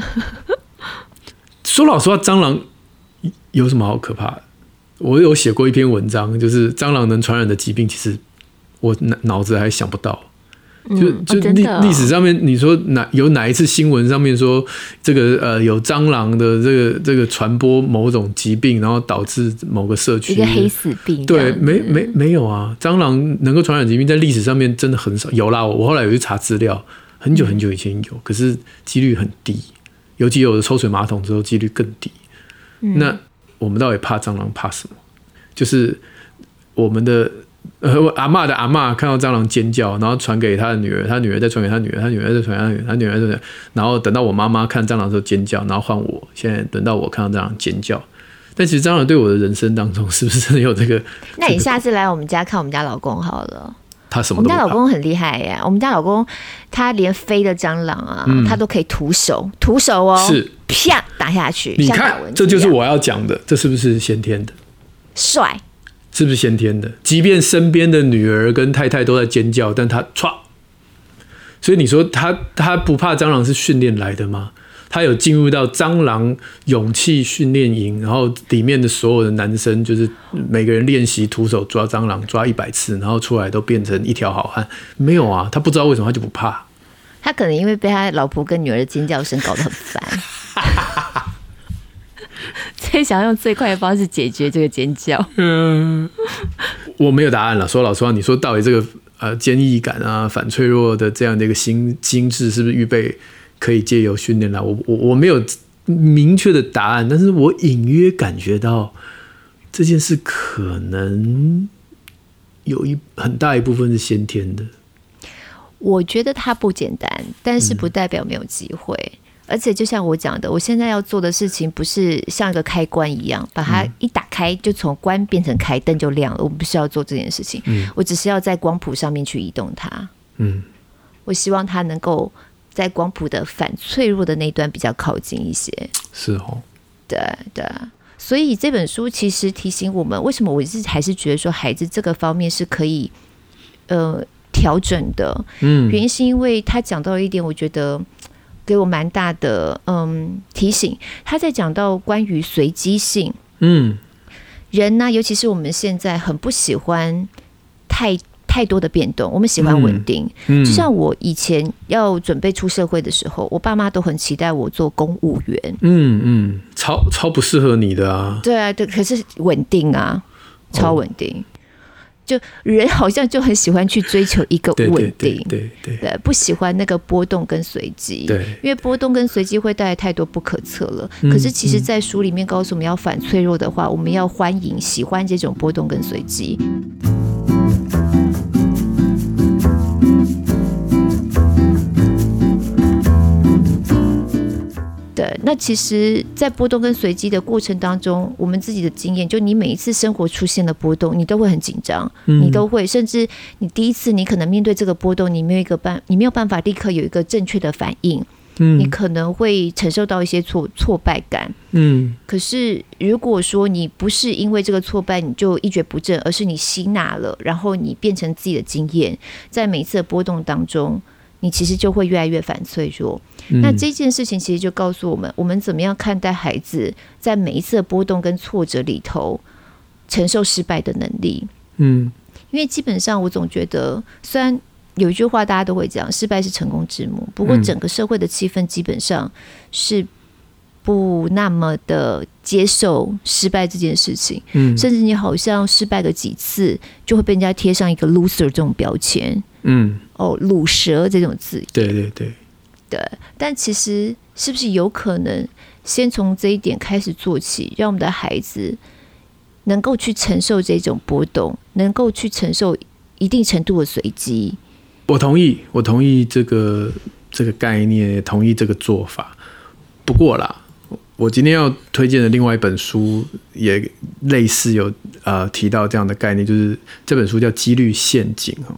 [laughs] 说老实话，蟑螂有什么好可怕的？我有写过一篇文章，就是蟑螂能传染的疾病，其实我脑脑子还想不到。就就历历史上面，你说哪有哪一次新闻上面说这个呃有蟑螂的这个这个传播某种疾病，然后导致某个社区一个黑死病？对，没没没有啊！蟑螂能够传染疾病，在历史上面真的很少。有啦，我后来有去查资料，很久很久以前有，可是几率很低。尤其有了抽水马桶之后，几率更低。那我们到底怕蟑螂怕什么？就是我们的。呃，我阿嬷的阿嬷看到蟑螂尖叫，然后传给他的女儿，他女儿再传给他女儿，他女儿再传给他女儿，他女儿再传，然后等到我妈妈看蟑螂的时候尖叫，然后换我，现在等到我看到蟑螂尖叫。但其实蟑螂对我的人生当中是不是真的有这个？[laughs] 那你下次来我们家看我们家老公好了。他什么？我们家老公很厉害耶，我们家老公他连飞的蟑螂啊，嗯、他都可以徒手，徒手哦，是啪打下去。你看，这就是我要讲的，这是不是先天的？帅。是不是先天的？即便身边的女儿跟太太都在尖叫，但他唰，所以你说他他不怕蟑螂是训练来的吗？他有进入到蟑螂勇气训练营，然后里面的所有的男生就是每个人练习徒手抓蟑螂抓一百次，然后出来都变成一条好汉？没有啊，他不知道为什么他就不怕。他可能因为被他老婆跟女儿的尖叫声搞得很烦。想要用最快的方式解决这个尖叫。[laughs] 嗯，我没有答案了。说老实话，你说到底这个呃坚毅感啊、反脆弱的这样的一个心心智，是不是预备可以借由训练来？我我我没有明确的答案，但是我隐约感觉到这件事可能有一很大一部分是先天的。我觉得它不简单，但是不代表没有机会。嗯而且就像我讲的，我现在要做的事情不是像一个开关一样，把它一打开就从关变成开，灯就亮了。我不需要做这件事情，嗯，我只是要在光谱上面去移动它。嗯，我希望它能够在光谱的反脆弱的那端比较靠近一些。是哦，对对，所以这本书其实提醒我们，为什么我是还是觉得说孩子这个方面是可以呃调整的。嗯，原因是因为他讲到一点，我觉得。给我蛮大的嗯提醒，他在讲到关于随机性，嗯，人呢，尤其是我们现在很不喜欢太太多的变动，我们喜欢稳定。嗯，就像我以前要准备出社会的时候，我爸妈都很期待我做公务员。嗯嗯，超超不适合你的啊。对啊，对，可是稳定啊，超稳定。哦就人好像就很喜欢去追求一个稳定，对对。对，不喜欢那个波动跟随机，对，因为波动跟随机会带来太多不可测了。可是其实，在书里面告诉我们要反脆弱的话，我们要欢迎、喜欢这种波动跟随机。对，那其实，在波动跟随机的过程当中，我们自己的经验，就你每一次生活出现了波动，你都会很紧张，你都会，甚至你第一次你可能面对这个波动，你没有一个办，你没有办法立刻有一个正确的反应，嗯，你可能会承受到一些挫挫败感，嗯。可是如果说你不是因为这个挫败你就一蹶不振，而是你吸纳了，然后你变成自己的经验，在每一次的波动当中。你其实就会越来越反脆弱。嗯。那这件事情其实就告诉我们，我们怎么样看待孩子在每一次的波动跟挫折里头承受失败的能力。嗯，因为基本上我总觉得，虽然有一句话大家都会讲，失败是成功之母，不过整个社会的气氛基本上是不那么的接受失败这件事情，嗯，甚至你好像失败个几次，就会被人家贴上一个 loser 这种标签，嗯，哦，卤蛇这种字，对对对，对。但其实是不是有可能先从这一点开始做起，让我们的孩子能够去承受这种波动，能够去承受一定程度的随机？我同意，我同意这个这个概念，也同意这个做法。不过啦，我今天要推荐的另外一本书也类似有呃提到这样的概念，就是这本书叫《几率陷阱》哈。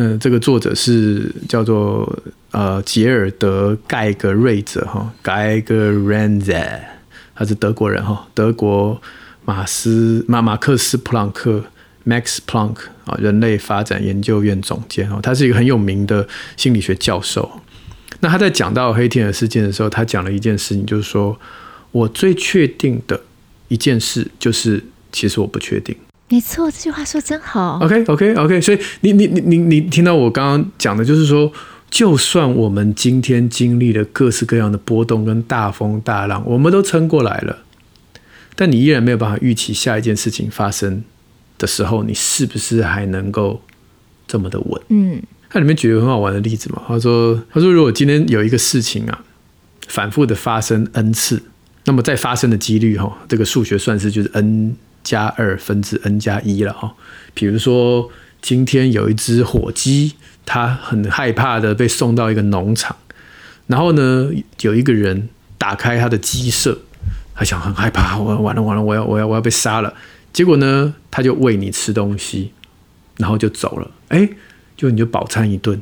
嗯，这个作者是叫做呃杰尔德盖格瑞泽哈，盖格瑞泽，他是德国人哈，德国马斯马马克思普朗克。Max Planck 啊，人类发展研究院总监哦，他是一个很有名的心理学教授。那他在讲到黑天鹅事件的时候，他讲了一件事情，就是说我最确定的一件事，就是其实我不确定。没错，这句话说真好。OK，OK，OK。Okay, okay, okay, 所以你你你你你听到我刚刚讲的，就是说，就算我们今天经历了各式各样的波动跟大风大浪，我们都撑过来了，但你依然没有办法预期下一件事情发生。的时候，你是不是还能够这么的稳？嗯，他里面举了个很好玩的例子嘛。他说：“他说，如果今天有一个事情啊，反复的发生 n 次，那么再发生的几率哈，这个数学算式就是 n 加二分之 n 加一了哈。比如说，今天有一只火鸡，它很害怕的被送到一个农场，然后呢，有一个人打开他的鸡舍，他想很害怕，我完了完了，我要我要我要被杀了。”结果呢，他就喂你吃东西，然后就走了。哎，就你就饱餐一顿。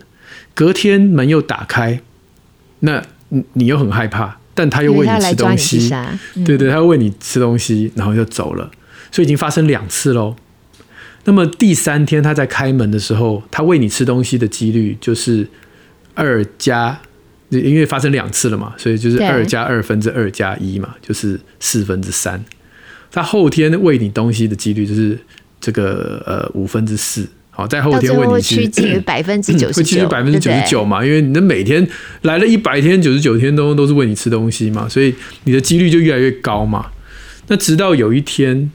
隔天门又打开，那你又很害怕，但他又喂你吃东西。嗯、对对，他又喂你吃东西，然后就走了。所以已经发生两次喽。那么第三天他在开门的时候，他喂你吃东西的几率就是二加，因为发生两次了嘛，所以就是二加二分之二加一嘛，就是四分之三。他后天喂你东西的几率就是这个呃五分之四，好，在后天喂你趋近于百分之九十九，会趋近于百分之九十九嘛？因为你的每天来了一百天，九十九天都都是喂你吃东西嘛，所以你的几率就越来越高嘛。那直到有一天，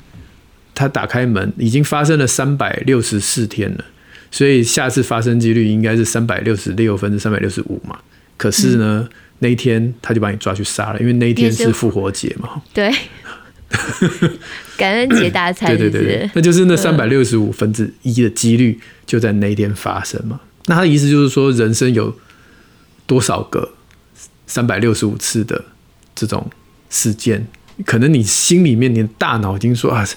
他打开门，已经发生了三百六十四天了，所以下次发生几率应该是三百六十六分之三百六十五嘛。可是呢，嗯、那一天他就把你抓去杀了，因为那一天是复活节嘛。对。[laughs] 感恩节大餐，对对对，那就是那三百六十五分之一的几率就在那一天发生嘛。那他的意思就是说，人生有多少个三百六十五次的这种事件，可能你心里面，你的大脑已经说啊。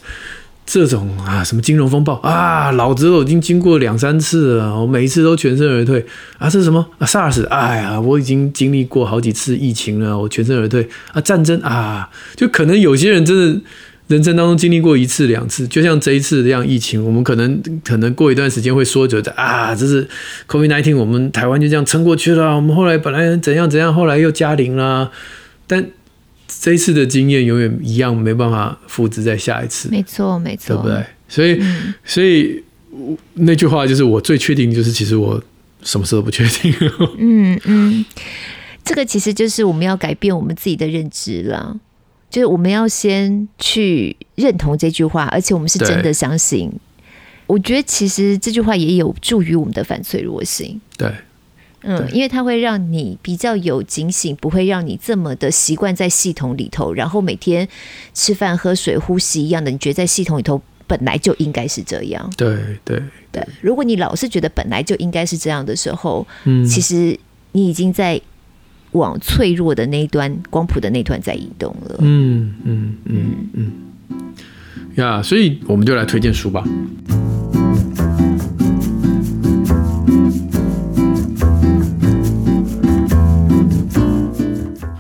这种啊，什么金融风暴啊，老子都已经经过两三次了，我每一次都全身而退啊。这是什么啊？SARS，哎呀，我已经经历过好几次疫情了，我全身而退啊。战争啊，就可能有些人真的人生当中经历过一次两次，就像这一次这样疫情，我们可能可能过一段时间会说觉得啊，这是 COVID-19，我们台湾就这样撑过去了。我们后来本来怎样怎样，后来又加零了，但。这一次的经验永远一样，没办法复制在下一次。没错，没错，对不对？所以，嗯、所以那句话就是我最确定，就是其实我什么事都不确定。[laughs] 嗯嗯，这个其实就是我们要改变我们自己的认知了，就是我们要先去认同这句话，而且我们是真的相信。我觉得其实这句话也有助于我们的反脆弱性。对。嗯，因为它会让你比较有警醒，不会让你这么的习惯在系统里头，然后每天吃饭、喝水、呼吸一样的，你觉得在系统里头本来就应该是这样。对对对，如果你老是觉得本来就应该是这样的时候，嗯，其实你已经在往脆弱的那一端、光谱的那一端在移动了。嗯嗯嗯嗯，呀，所以我们就来推荐书吧。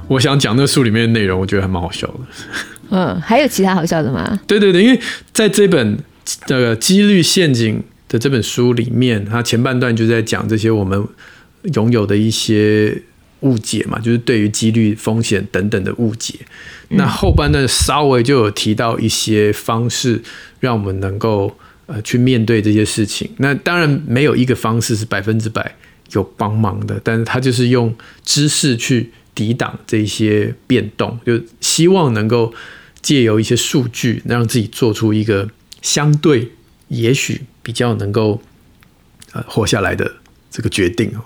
我想讲那书里面的内容，我觉得还蛮好笑的。[laughs] 嗯，还有其他好笑的吗？对对对，因为在这本这个《几率陷阱》的这本书里面，它前半段就在讲这些我们拥有的一些误解嘛，就是对于几率风险等等的误解。那后半段稍微就有提到一些方式，让我们能够呃去面对这些事情。那当然没有一个方式是百分之百有帮忙的，但是它就是用知识去。抵挡这一些变动，就希望能够借由一些数据，让自己做出一个相对也许比较能够呃活下来的这个决定哦。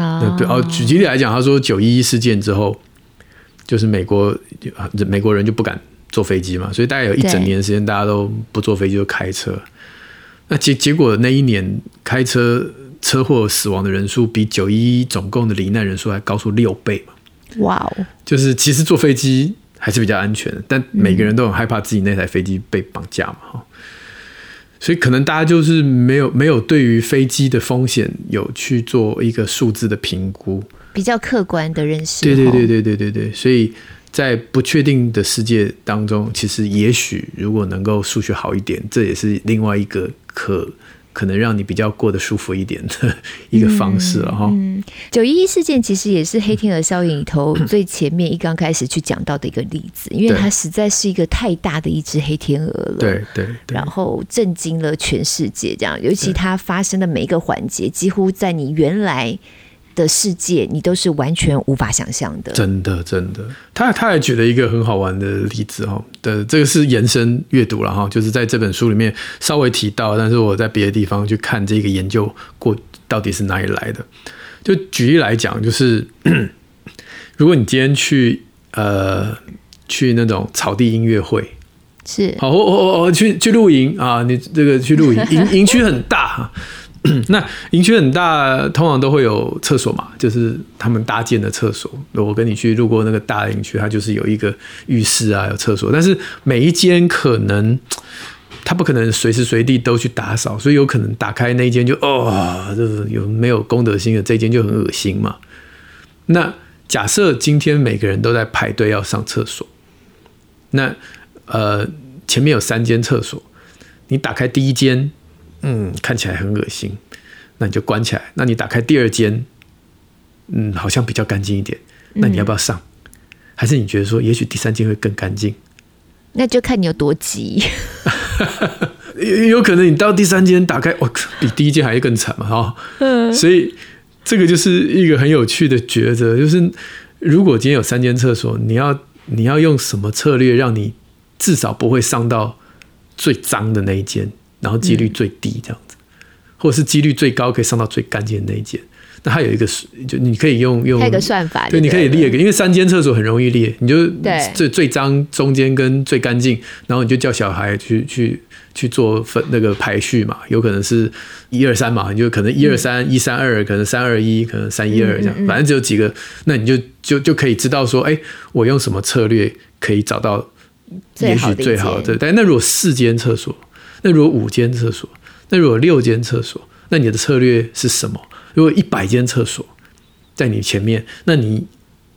啊，对哦，举例来讲，他说九一一事件之后，就是美国美国人就不敢坐飞机嘛，所以大概有一整年的时间，大家都不坐飞机就开车。那结结果那一年开车车祸死亡的人数比九一一总共的罹难人数还高出六倍嘛？哇哦！就是其实坐飞机还是比较安全的，但每个人都很害怕自己那台飞机被绑架嘛哈。所以可能大家就是没有没有对于飞机的风险有去做一个数字的评估，比较客观的认识。对对对对对对对，所以。在不确定的世界当中，其实也许如果能够数学好一点，这也是另外一个可可能让你比较过得舒服一点的一个方式了哈。嗯，九一一事件其实也是黑天鹅效应里头最前面一刚开始去讲到的一个例子，因为它实在是一个太大的一只黑天鹅了。对对，然后震惊了全世界，这样，尤其它发生的每一个环节，几乎在你原来。的世界，你都是完全无法想象的。真的，真的。他他还举了一个很好玩的例子哈，的这个是延伸阅读了哈，就是在这本书里面稍微提到，但是我在别的地方去看这个研究过到底是哪里来的。就举例来讲，就是 [coughs] 如果你今天去呃去那种草地音乐会，是好，我我我去去露营啊，你这个去露营，营营区很大。[clears throat] 那营区很大，通常都会有厕所嘛，就是他们搭建的厕所。我跟你去路过那个大营区，它就是有一个浴室啊，有厕所。但是每一间可能它不可能随时随地都去打扫，所以有可能打开那一间就哦，就是有没有公德心的这间就很恶心嘛。那假设今天每个人都在排队要上厕所，那呃前面有三间厕所，你打开第一间。嗯，看起来很恶心，那你就关起来。那你打开第二间，嗯，好像比较干净一点。那你要不要上？嗯、还是你觉得说，也许第三间会更干净？那就看你有多急。有 [laughs] 有可能你到第三间打开，哇，比第一间还更惨嘛，哈。嗯。所以这个就是一个很有趣的抉择，就是如果今天有三间厕所，你要你要用什么策略，让你至少不会上到最脏的那一间？然后几率最低这样子，或者是几率最高可以上到最干净的那一间。那它有一个，就你可以用用一个算法，对，你可以列一个，因为三间厕所很容易列，你就最最脏中间跟最干净，然后你就叫小孩去去去做分那个排序嘛，有可能是一二三嘛，你就可能一二三一三二，可能三二一，可能三一二这样，反正只有几个，那你就就就可以知道说，哎，我用什么策略可以找到也许最好的。但那如果四间厕所？那如果五间厕所，那如果六间厕所，那你的策略是什么？如果一百间厕所在你前面，那你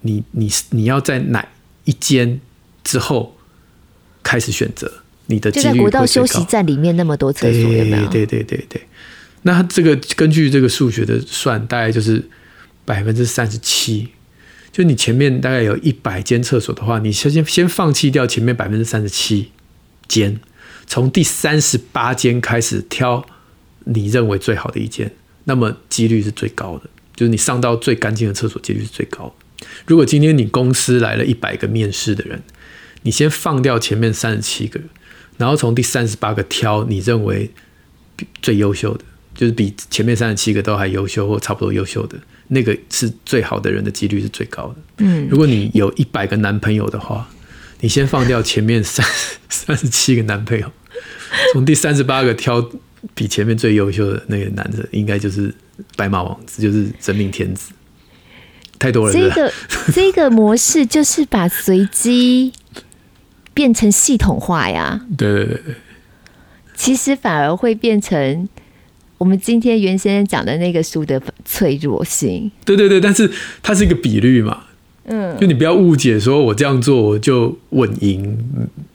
你你你要在哪一间之后开始选择？你的。就在国道休息站里面那么多厕所有没有？对对对对对。那这个根据这个数学的算，大概就是百分之三十七。就你前面大概有一百间厕所的话，你先先先放弃掉前面百分之三十七间。从第三十八间开始挑你认为最好的一间，那么几率是最高的，就是你上到最干净的厕所几率是最高的。如果今天你公司来了一百个面试的人，你先放掉前面三十七个，然后从第三十八个挑你认为最优秀的，就是比前面三十七个都还优秀或差不多优秀的那个是最好的人的几率是最高的。嗯，如果你有一百个男朋友的话。你先放掉前面三三十七个男朋友，从第三十八个挑比前面最优秀的那个男的，应该就是白马王子，就是真命天子。太多了，这个 [laughs] 这个模式就是把随机变成系统化呀。对对对对，其实反而会变成我们今天袁先生讲的那个书的脆弱性。对对对，但是它是一个比率嘛。嗯，就你不要误解，说我这样做我就稳赢，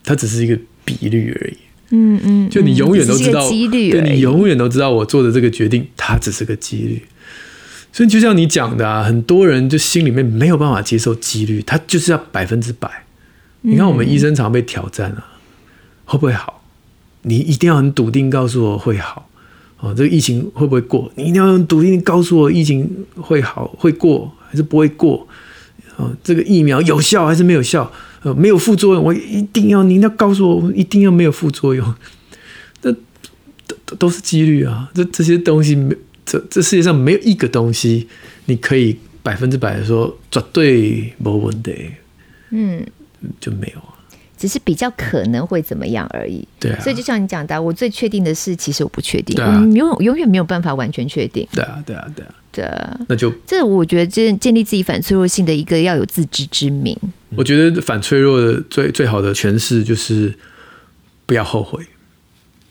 它只是一个比率而已。嗯嗯，就你永远都知道，对，你永远都知道我做的这个决定，它只是个几率。所以就像你讲的啊，很多人就心里面没有办法接受几率，他就是要百分之百。你看我们医生常被挑战啊，会不会好？你一定要很笃定告诉我会好哦。这个疫情会不会过？你一定要很笃定告诉我疫情会好会过还是不会过？哦，这个疫苗有效还是没有效？呃，没有副作用，我一定要您要告诉我，一定要没有副作用。[laughs] 那都都是几率啊！这这些东西没，这这世界上没有一个东西你可以百分之百的说绝对没问题。嗯，就没有啊。只是比较可能会怎么样而已。对啊。所以就像你讲的，我最确定的是，其实我不确定。对啊。永永远没有办法完全确定。对啊，对啊，对啊。对。那就这，我觉得建建立自己反脆弱性的一个要有自知之明。我觉得反脆弱的最最好的诠释就是不要后悔，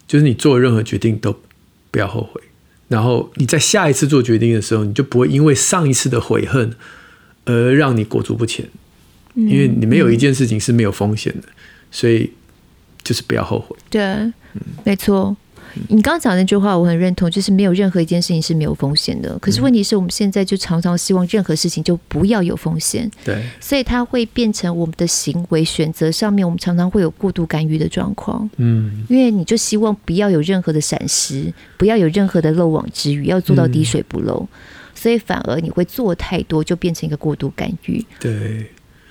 就是你做任何决定都不要后悔，然后你在下一次做决定的时候，你就不会因为上一次的悔恨而让你裹足不前。因为你没有一件事情是没有风险的，所以就是不要后悔。对，没错。你刚刚讲那句话我很认同，就是没有任何一件事情是没有风险的。可是问题是我们现在就常常希望任何事情就不要有风险。对，所以它会变成我们的行为选择上面，我们常常会有过度干预的状况。嗯，因为你就希望不要有任何的闪失，不要有任何的漏网之鱼，要做到滴水不漏，所以反而你会做太多，就变成一个过度干预。对。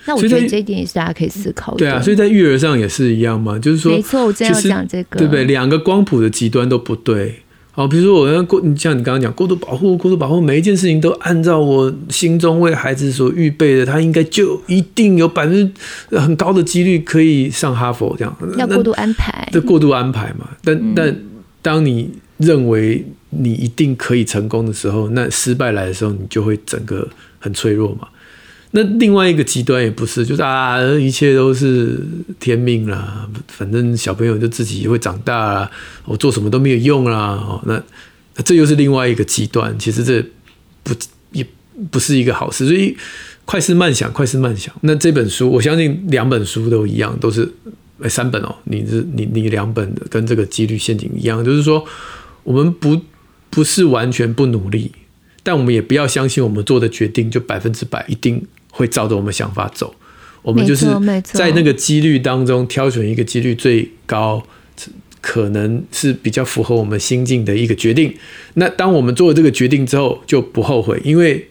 那我觉得这一点也是大家可以思考的。对啊，所以在育儿上也是一样嘛，就是说，没错，我正要讲这个，对不对？两个光谱的极端都不对。好，比如说我要过，像你刚刚讲过度保护，过度保护，每一件事情都按照我心中为孩子所预备的，他应该就一定有百分之很高的几率可以上哈佛这样。要过度安排，这过度安排嘛。但、嗯、但当你认为你一定可以成功的时候，那失败来的时候，你就会整个很脆弱嘛。那另外一个极端也不是，就是啊，一切都是天命啦，反正小朋友就自己会长大啦，我做什么都没有用啦。哦，那那这又是另外一个极端，其实这不也不是一个好事。所以快思慢想，快思慢想。那这本书，我相信两本书都一样，都是哎三本哦。你是你你两本的跟这个几率陷阱一样，就是说我们不不是完全不努力，但我们也不要相信我们做的决定就百分之百一定。会照着我们想法走，我们就是在那个几率当中挑选一个几率最高，可能是比较符合我们心境的一个决定。那当我们做了这个决定之后，就不后悔，因为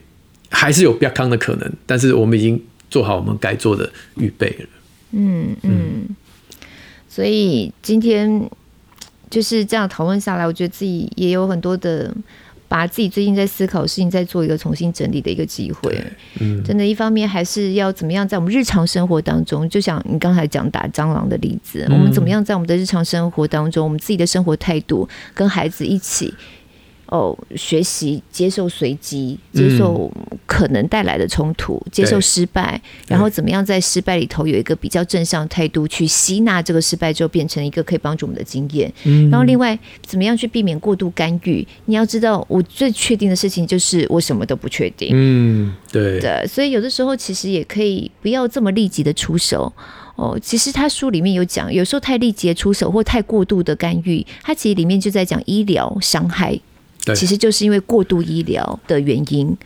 还是有比较康的可能，但是我们已经做好我们该做的预备了。嗯嗯，所以今天就是这样讨论下来，我觉得自己也有很多的。把自己最近在思考的事情再做一个重新整理的一个机会，嗯，真的，一方面还是要怎么样在我们日常生活当中，就像你刚才讲打蟑螂的例子，我们怎么样在我们的日常生活当中，我们自己的生活态度跟孩子一起。哦，学习接受随机，接受可能带来的冲突，嗯、接受失败，然后怎么样在失败里头有一个比较正向态度去吸纳这个失败之后，变成一个可以帮助我们的经验。嗯、然后另外怎么样去避免过度干预？你要知道，我最确定的事情就是我什么都不确定。嗯，对。对，所以有的时候其实也可以不要这么立即的出手。哦，其实他书里面有讲，有时候太立即的出手或太过度的干预，他其实里面就在讲医疗伤害。其实就是因为过度医疗的原因，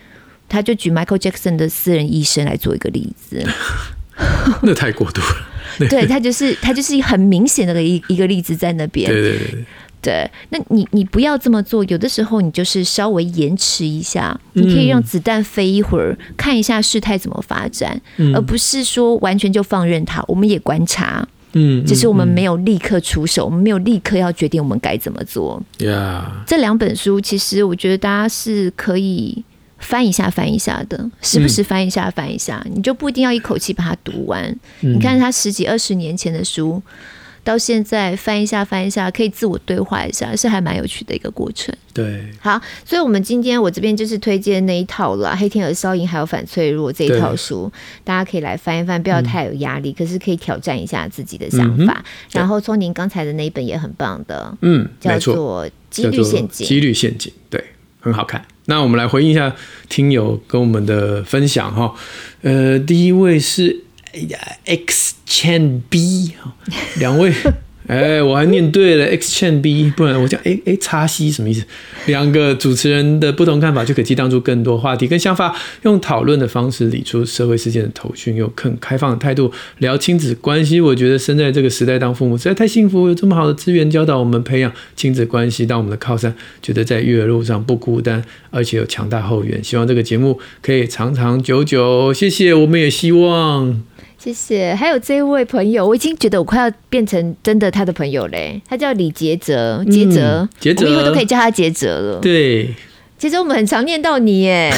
他就举 Michael Jackson 的私人医生来做一个例子。[laughs] 那太过度了。[laughs] 对，他就是他就是很明显的一一个例子在那边。对对对。对，那你你不要这么做，有的时候你就是稍微延迟一下，你可以让子弹飞一会儿，看一下事态怎么发展，而不是说完全就放任他。我们也观察。嗯，只是我们没有立刻出手，我们没有立刻要决定我们该怎么做。Yeah. 这两本书其实我觉得大家是可以翻一下翻一下的，时不时翻一下翻一下，嗯、你就不一定要一口气把它读完。嗯、你看他十几二十年前的书。到现在翻一下翻一下，可以自我对话一下，是还蛮有趣的一个过程。对，好，所以我们今天我这边就是推荐那一套了，《黑天鹅效应》还有《反脆弱》这一套书，大家可以来翻一翻，不要太有压力，嗯、可是可以挑战一下自己的想法。嗯、然后从您刚才的那一本也很棒的，嗯，叫做《几率陷阱》。几率陷阱，对，很好看。那我们来回应一下听友跟我们的分享哈。呃，第一位是哎呀。X Chen B，两位 [laughs] 哎，我还念对了，X 欠 B，不然我讲 A A 叉 C 什么意思？两个主持人的不同看法就可以激荡出更多话题跟想法，用讨论的方式理出社会事件的头绪，用更开放的态度聊亲子关系。我觉得生在这个时代当父母实在太幸福，有这么好的资源教导我们培养亲子关系，当我们的靠山，觉得在育儿路上不孤单，而且有强大后援。希望这个节目可以长长久久。谢谢，我们也希望。谢谢，还有这位朋友，我已经觉得我快要变成真的他的朋友嘞。他叫李杰哲，杰哲，杰哲，我以后都可以叫他杰哲了。对，杰哲，我们很常念到你耶。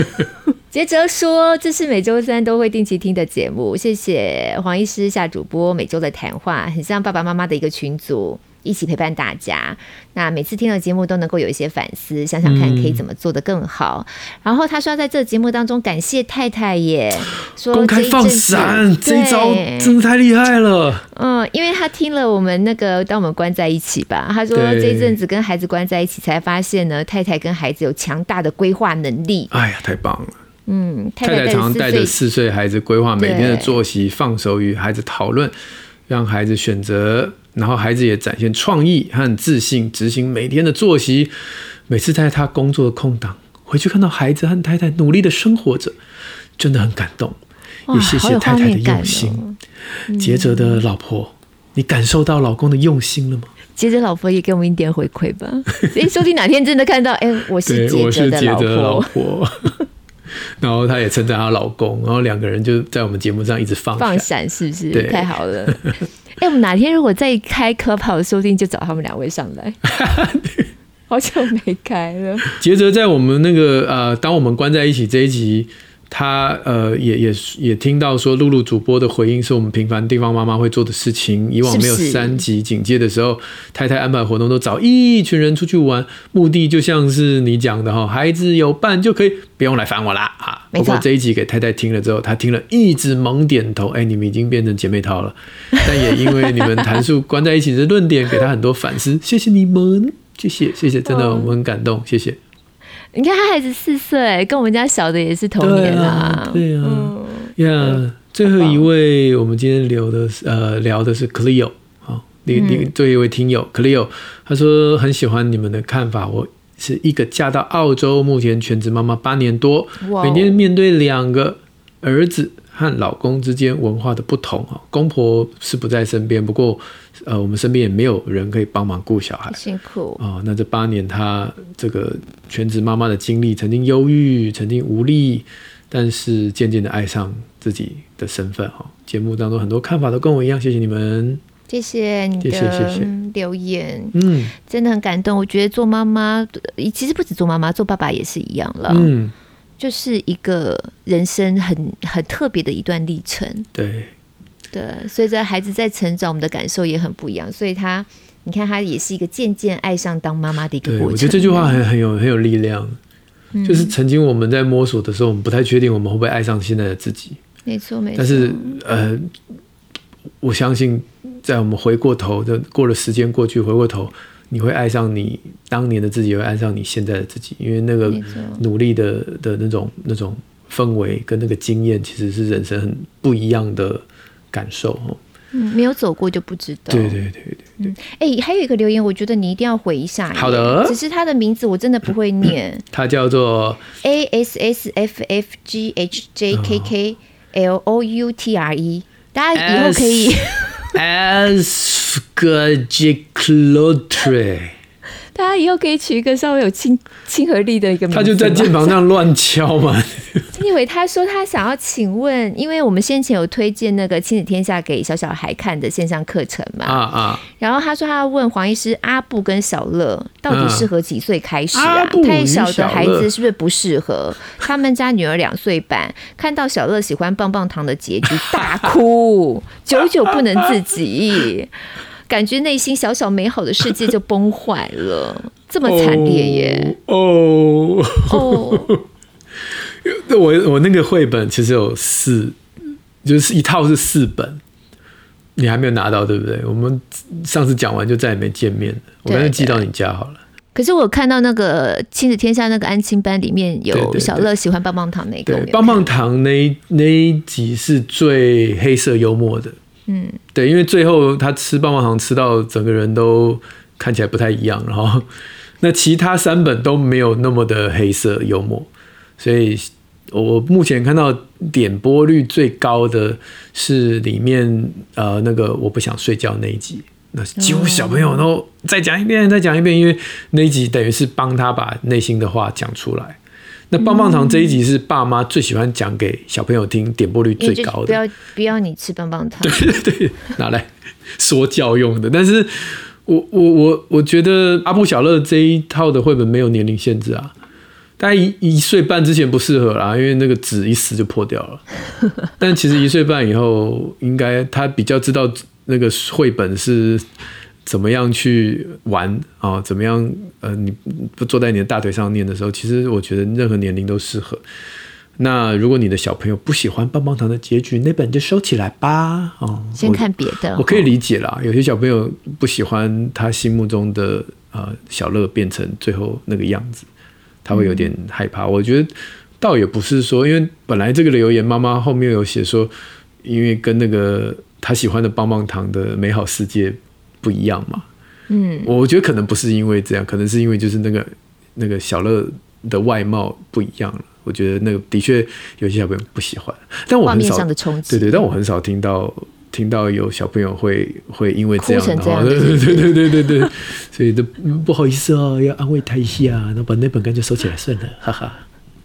[laughs] 杰哲说，这是每周三都会定期听的节目。谢谢黄医师夏主播每周的谈话，很像爸爸妈妈的一个群组。一起陪伴大家，那每次听了节目都能够有一些反思，想想看可以怎么做得更好。嗯、然后他说在这个节目当中感谢太太耶，说公开放闪这一招真的太厉害了。嗯，因为他听了我们那个当我们关在一起吧，他说这一阵子跟孩子关在一起，才发现呢太太跟孩子有强大的规划能力。哎呀，太棒了。嗯，太太常常带着四岁孩子规划每天的作息，放手与孩子讨论，让孩子选择。然后孩子也展现创意和自信，执行每天的作息。每次在他工作的空档回去，看到孩子和太太努力的生活着，真的很感动。也谢谢太太的用心。杰哲的老婆，你感受到老公的用心了吗？杰哲老婆也给我们一点回馈吧。所以说不定哪天真的看到，哎，我是杰哲的老婆。[laughs] 然后她也称赞她老公，然后两个人就在我们节目上一直放放闪，是不是？对，太好了。哎、欸，我们哪天如果再开 Clubhouse 收听，就找他们两位上来。[laughs] 好久没开了。[laughs] 杰哲在我们那个呃，当我们关在一起这一集。他呃也也也听到说，露露主播的回应是我们平凡地方妈妈会做的事情。以往没有三级警戒的时候，是是太太安排活动都找一群人出去玩，目的就像是你讲的哈，孩子有伴就可以不用来烦我啦啊。不过这一集给太太听了之后，她听了一直猛点头。哎、欸，你们已经变成姐妹淘了。但也因为你们谈述关在一起的论点，给她很多反思。谢谢你们，谢谢谢谢，真的我们很感动，谢谢。你看他孩子四岁，跟我们家小的也是同年啊。对啊，呀、嗯，yeah, 最后一位我们今天聊的呃聊的是 Cleo 啊，另另最后一位听友 Cleo，他说很喜欢你们的看法。我是一个嫁到澳洲，目前全职妈妈八年多，每天面对两个儿子。和老公之间文化的不同啊，公婆是不在身边，不过呃，我们身边也没有人可以帮忙顾小孩，辛苦啊。那这八年，她这个全职妈妈的经历，曾经忧郁，曾经无力，但是渐渐的爱上自己的身份哈。节目当中很多看法都跟我一样，谢谢你们，谢谢你的留言，嗯，真的很感动。我觉得做妈妈，其实不止做妈妈，做爸爸也是一样了，嗯。就是一个人生很很特别的一段历程，对，对，随着孩子在成长，我们的感受也很不一样。所以他，你看，他也是一个渐渐爱上当妈妈的一个过程。我觉得这句话很很有很有力量，嗯，就是曾经我们在摸索的时候，我们不太确定我们会不会爱上现在的自己。没错，没错。但是，呃，我相信，在我们回过头的过了时间过去，回过头。你会爱上你当年的自己，也会爱上你现在的自己，因为那个努力的的那种那种氛围跟那个经验，其实是人生很不一样的感受。嗯，没有走过就不知道。对对对对对。哎、嗯欸，还有一个留言，我觉得你一定要回一下。好的。只是他的名字我真的不会念。[coughs] 他叫做 A S S F F G H J K K L O U T R E，大家以后可以。[laughs] As Fgajiklotre. 大家以后可以取一个稍微有亲亲和力的一个名字。他就在键盘上乱敲嘛。[laughs] 因为他说他想要请问，因为我们先前有推荐那个亲子天下给小小孩看的线上课程嘛。啊啊。然后他说他要问黄医师，阿布跟小乐到底适合几岁开始啊？太小的孩子是不是不适合？[laughs] 他们家女儿两岁半，看到小乐喜欢棒棒糖的结局大哭，久久不能自己。感觉内心小小美好的世界就崩坏了，[laughs] 这么惨烈耶！哦哦，[laughs] 我我那个绘本其实有四，就是一套是四本，你还没有拿到对不对？我们上次讲完就再也没见面了，我干脆寄到你家好了。可是我看到那个亲子天下那个安亲班里面有小乐喜欢棒棒糖那个，对，棒棒糖那那一集是最黑色幽默的。嗯，对，因为最后他吃棒棒糖吃到整个人都看起来不太一样，然后那其他三本都没有那么的黑色幽默，所以我目前看到点播率最高的是里面呃那个我不想睡觉那一集。那几乎小朋友都再讲一遍，再讲一遍，因为那一集等于是帮他把内心的话讲出来。那棒棒糖这一集是爸妈最喜欢讲给小朋友听，点播率最高的。不要不要你吃棒棒糖，对 [laughs] 对对，拿来说教用的。但是我我我我觉得阿布小乐这一套的绘本没有年龄限制啊，大概一一岁半之前不适合啦，因为那个纸一撕就破掉了。但其实一岁半以后，应该他比较知道。那个绘本是怎么样去玩啊、哦？怎么样？呃，你不坐在你的大腿上念的时候，其实我觉得任何年龄都适合。那如果你的小朋友不喜欢棒棒糖的结局，那本就收起来吧。哦，先看别的我。我可以理解啦，有些小朋友不喜欢他心目中的呃小乐变成最后那个样子，他会有点害怕。嗯、我觉得倒也不是说，因为本来这个留言妈妈后面有写说，因为跟那个。他喜欢的棒棒糖的美好世界不一样嘛？嗯，我觉得可能不是因为这样，可能是因为就是那个那个小乐的外貌不一样了。我觉得那个的确有些小朋友不喜欢，但我很少的冲击，对对，但我很少听到听到有小朋友会会因为这样，这样，[laughs] 对对对对对对，所以都不好意思哦，要安慰他一下，然后把那本干脆收起来算了，哈哈。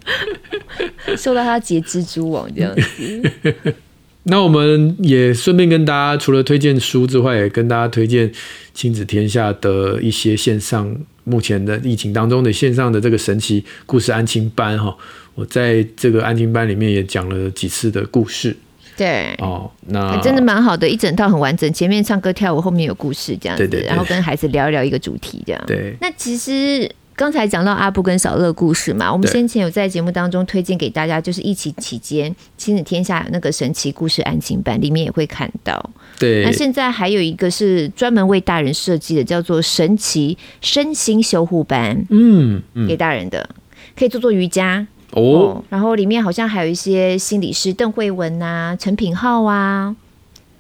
[laughs] 收到他结蜘蛛网这样子。[laughs] 那我们也顺便跟大家，除了推荐书之外，也跟大家推荐亲子天下的一些线上，目前的疫情当中的线上的这个神奇故事安亲班哈。我在这个安亲班里面也讲了几次的故事。对，哦，那真的蛮好的，一整套很完整，前面唱歌跳舞，后面有故事这样子，对对对，然后跟孩子聊一聊一个主题这样。对，那其实。刚才讲到阿布跟小乐故事嘛，我们先前有在节目当中推荐给大家，就是疫情期间亲子天下那个神奇故事案情版里面也会看到。对，那现在还有一个是专门为大人设计的，叫做神奇身心修护班，嗯，给大人的可以做做瑜伽哦，哦。然后里面好像还有一些心理师邓慧文啊、陈品浩啊。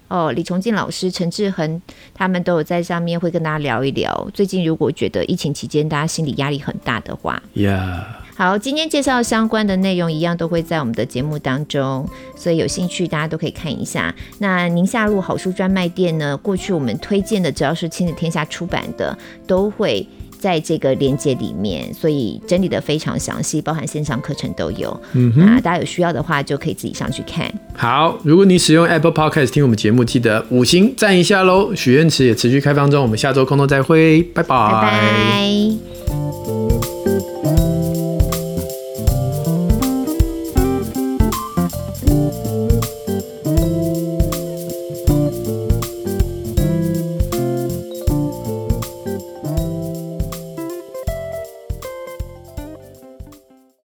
哦，李崇进老师、陈志恒他们都有在上面会跟大家聊一聊。最近如果觉得疫情期间大家心理压力很大的话，Yeah. 好，今天介绍相关的内容一样都会在我们的节目当中，所以有兴趣大家都可以看一下。那宁夏路好书专卖店呢，过去我们推荐的只要是亲子天下出版的，都会。在这个链接里面，所以整理的非常详细，包含线上课程都有。嗯哼，啊，大家有需要的话，就可以自己上去看。好，如果你使用 Apple Podcast 听我们节目，记得五星赞一下喽。许愿池也持续开放中，我们下周空中再会，拜拜。拜拜。